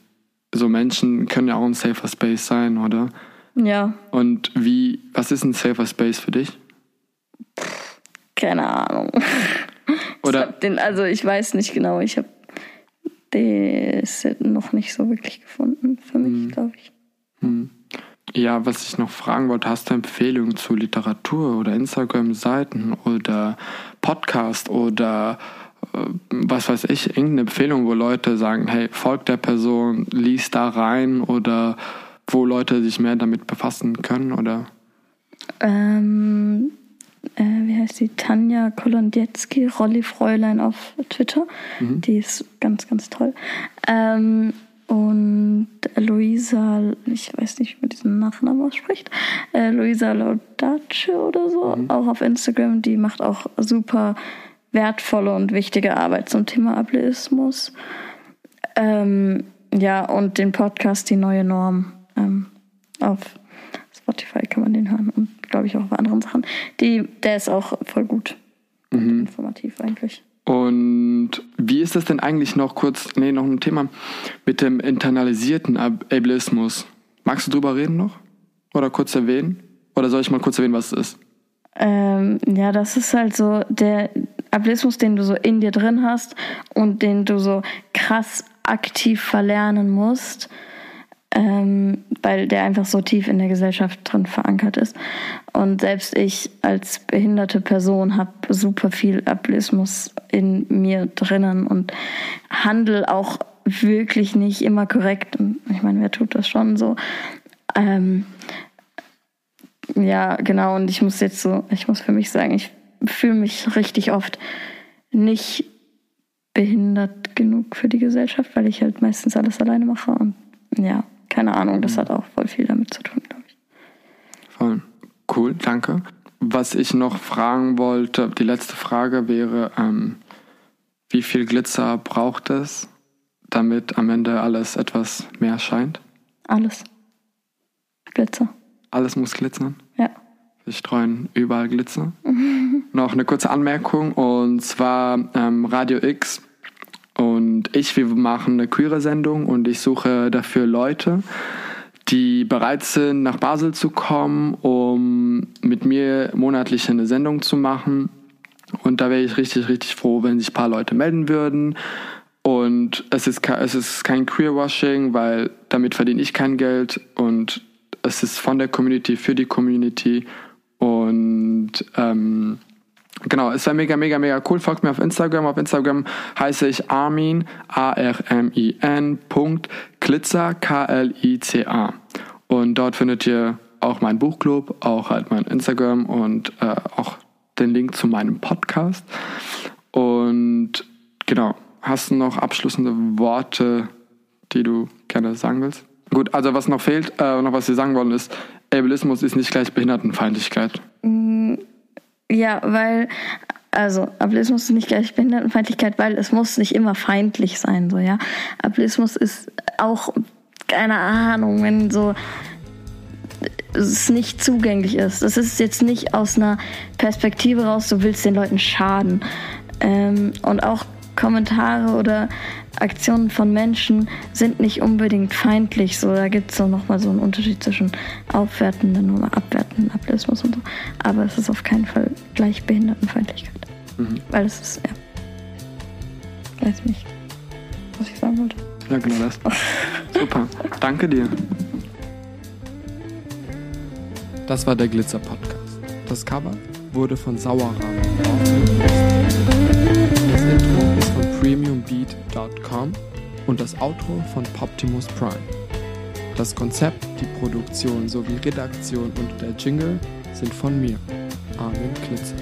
so Menschen können ja auch ein safer Space sein, oder? Ja, Und wie, was ist ein safer Space für dich? keine Ahnung. Oder- Ich den, also ich weiß nicht genau, ich habe das noch nicht so wirklich gefunden für mich, Mhm. glaube ich. Ja, was ich noch fragen wollte, hast du Empfehlungen zu Literatur oder Instagram-Seiten oder Podcast oder was weiß ich, irgendeine Empfehlung, wo Leute sagen, hey, folgt der Person, lies da rein oder wo Leute sich mehr damit befassen können oder Ähm, äh, wie heißt die? Tanja Kolondiecki, Rolli Fräulein auf Twitter. Die ist ganz, ganz toll. Ähm, und Luisa, ich weiß nicht, wie man diesen Nachnamen ausspricht, äh, Luisa Laudace oder so, auch auf Instagram. Die macht auch super wertvolle und wichtige Arbeit zum Thema Ableismus. Ähm, ja, und den Podcast Die neue Norm. Ähm, auf Spotify kann man den hören und glaube ich auch auf anderen Sachen. Die, der ist auch voll gut und informativ eigentlich. Und wie ist das denn eigentlich noch kurz, nee, noch ein Thema mit dem internalisierten Ab Ableismus? Magst du drüber reden noch? Oder kurz erwähnen? Oder soll ich mal kurz erwähnen, was es ist? Ähm, ja, das ist halt so der Ableismus, den du so in dir drin hast und den du so krass aktiv verlernen musst, ähm, weil der einfach so tief in der Gesellschaft drin verankert ist. Und selbst ich als behinderte Person habe super viel Ableismus in mir drinnen und handel auch wirklich nicht immer korrekt. Ich meine, wer tut das schon so? Ähm, ja, genau. Und ich muss jetzt so, ich muss für mich sagen, ich fühle mich richtig oft nicht behindert genug für die Gesellschaft, weil ich halt meistens alles alleine mache. Und ja, keine Ahnung, das hat auch voll viel damit zu tun, glaube ich. Voll. Cool, danke. Was ich noch fragen wollte, die letzte Frage wäre, ähm, wie viel Glitzer braucht es, damit am Ende alles etwas mehr scheint? Alles. Glitzer. Alles muss glitzern. Wir streuen überall Glitzer. Noch eine kurze Anmerkung und zwar ähm, Radio X und ich, wir machen eine queere Sendung und ich suche dafür Leute, die bereit sind, nach Basel zu kommen, um mit mir monatlich eine Sendung zu machen. Und da wäre ich richtig, richtig froh, wenn sich ein paar Leute melden würden. Und es ist, es ist kein Queerwashing, weil damit verdiene ich kein Geld. Und es ist von der Community für die Community. Und ähm, genau, es wäre mega, mega, mega cool. Folgt mir auf Instagram. Auf Instagram heiße ich Armin, A-R-M-I-N, Punkt, Klitzer, K-L-I-C-A. Und dort findet ihr auch meinen Buchclub, auch halt mein Instagram und äh, auch den Link zu meinem Podcast. Und genau, hast du noch abschließende Worte, die du gerne sagen willst? Gut, also was noch fehlt, äh, noch was wir sagen wollen, ist, Ableismus ist nicht gleich Behindertenfeindlichkeit. Mm, ja, weil, also Ableismus ist nicht gleich Behindertenfeindlichkeit, weil es muss nicht immer feindlich sein, so, ja. Ableismus ist auch, keine Ahnung, wenn so es nicht zugänglich ist. Das ist jetzt nicht aus einer Perspektive raus, du willst den Leuten schaden. Ähm, und auch Kommentare oder Aktionen von Menschen sind nicht unbedingt feindlich. So, da gibt es so nochmal so einen Unterschied zwischen aufwertenden und abwertenden Ableismus und so. Aber es ist auf keinen Fall gleich Behindertenfeindlichkeit. Mhm. Weil es ist, ja. Weiß nicht, was ich sagen wollte. Ja, genau das. Super. Danke dir. Das war der Glitzer Podcast. Das Cover wurde von Sauerrahmen Premiumbeat.com und das Outro von Poptimus Prime. Das Konzept, die Produktion sowie Redaktion und der Jingle sind von mir, Armin Klitzer.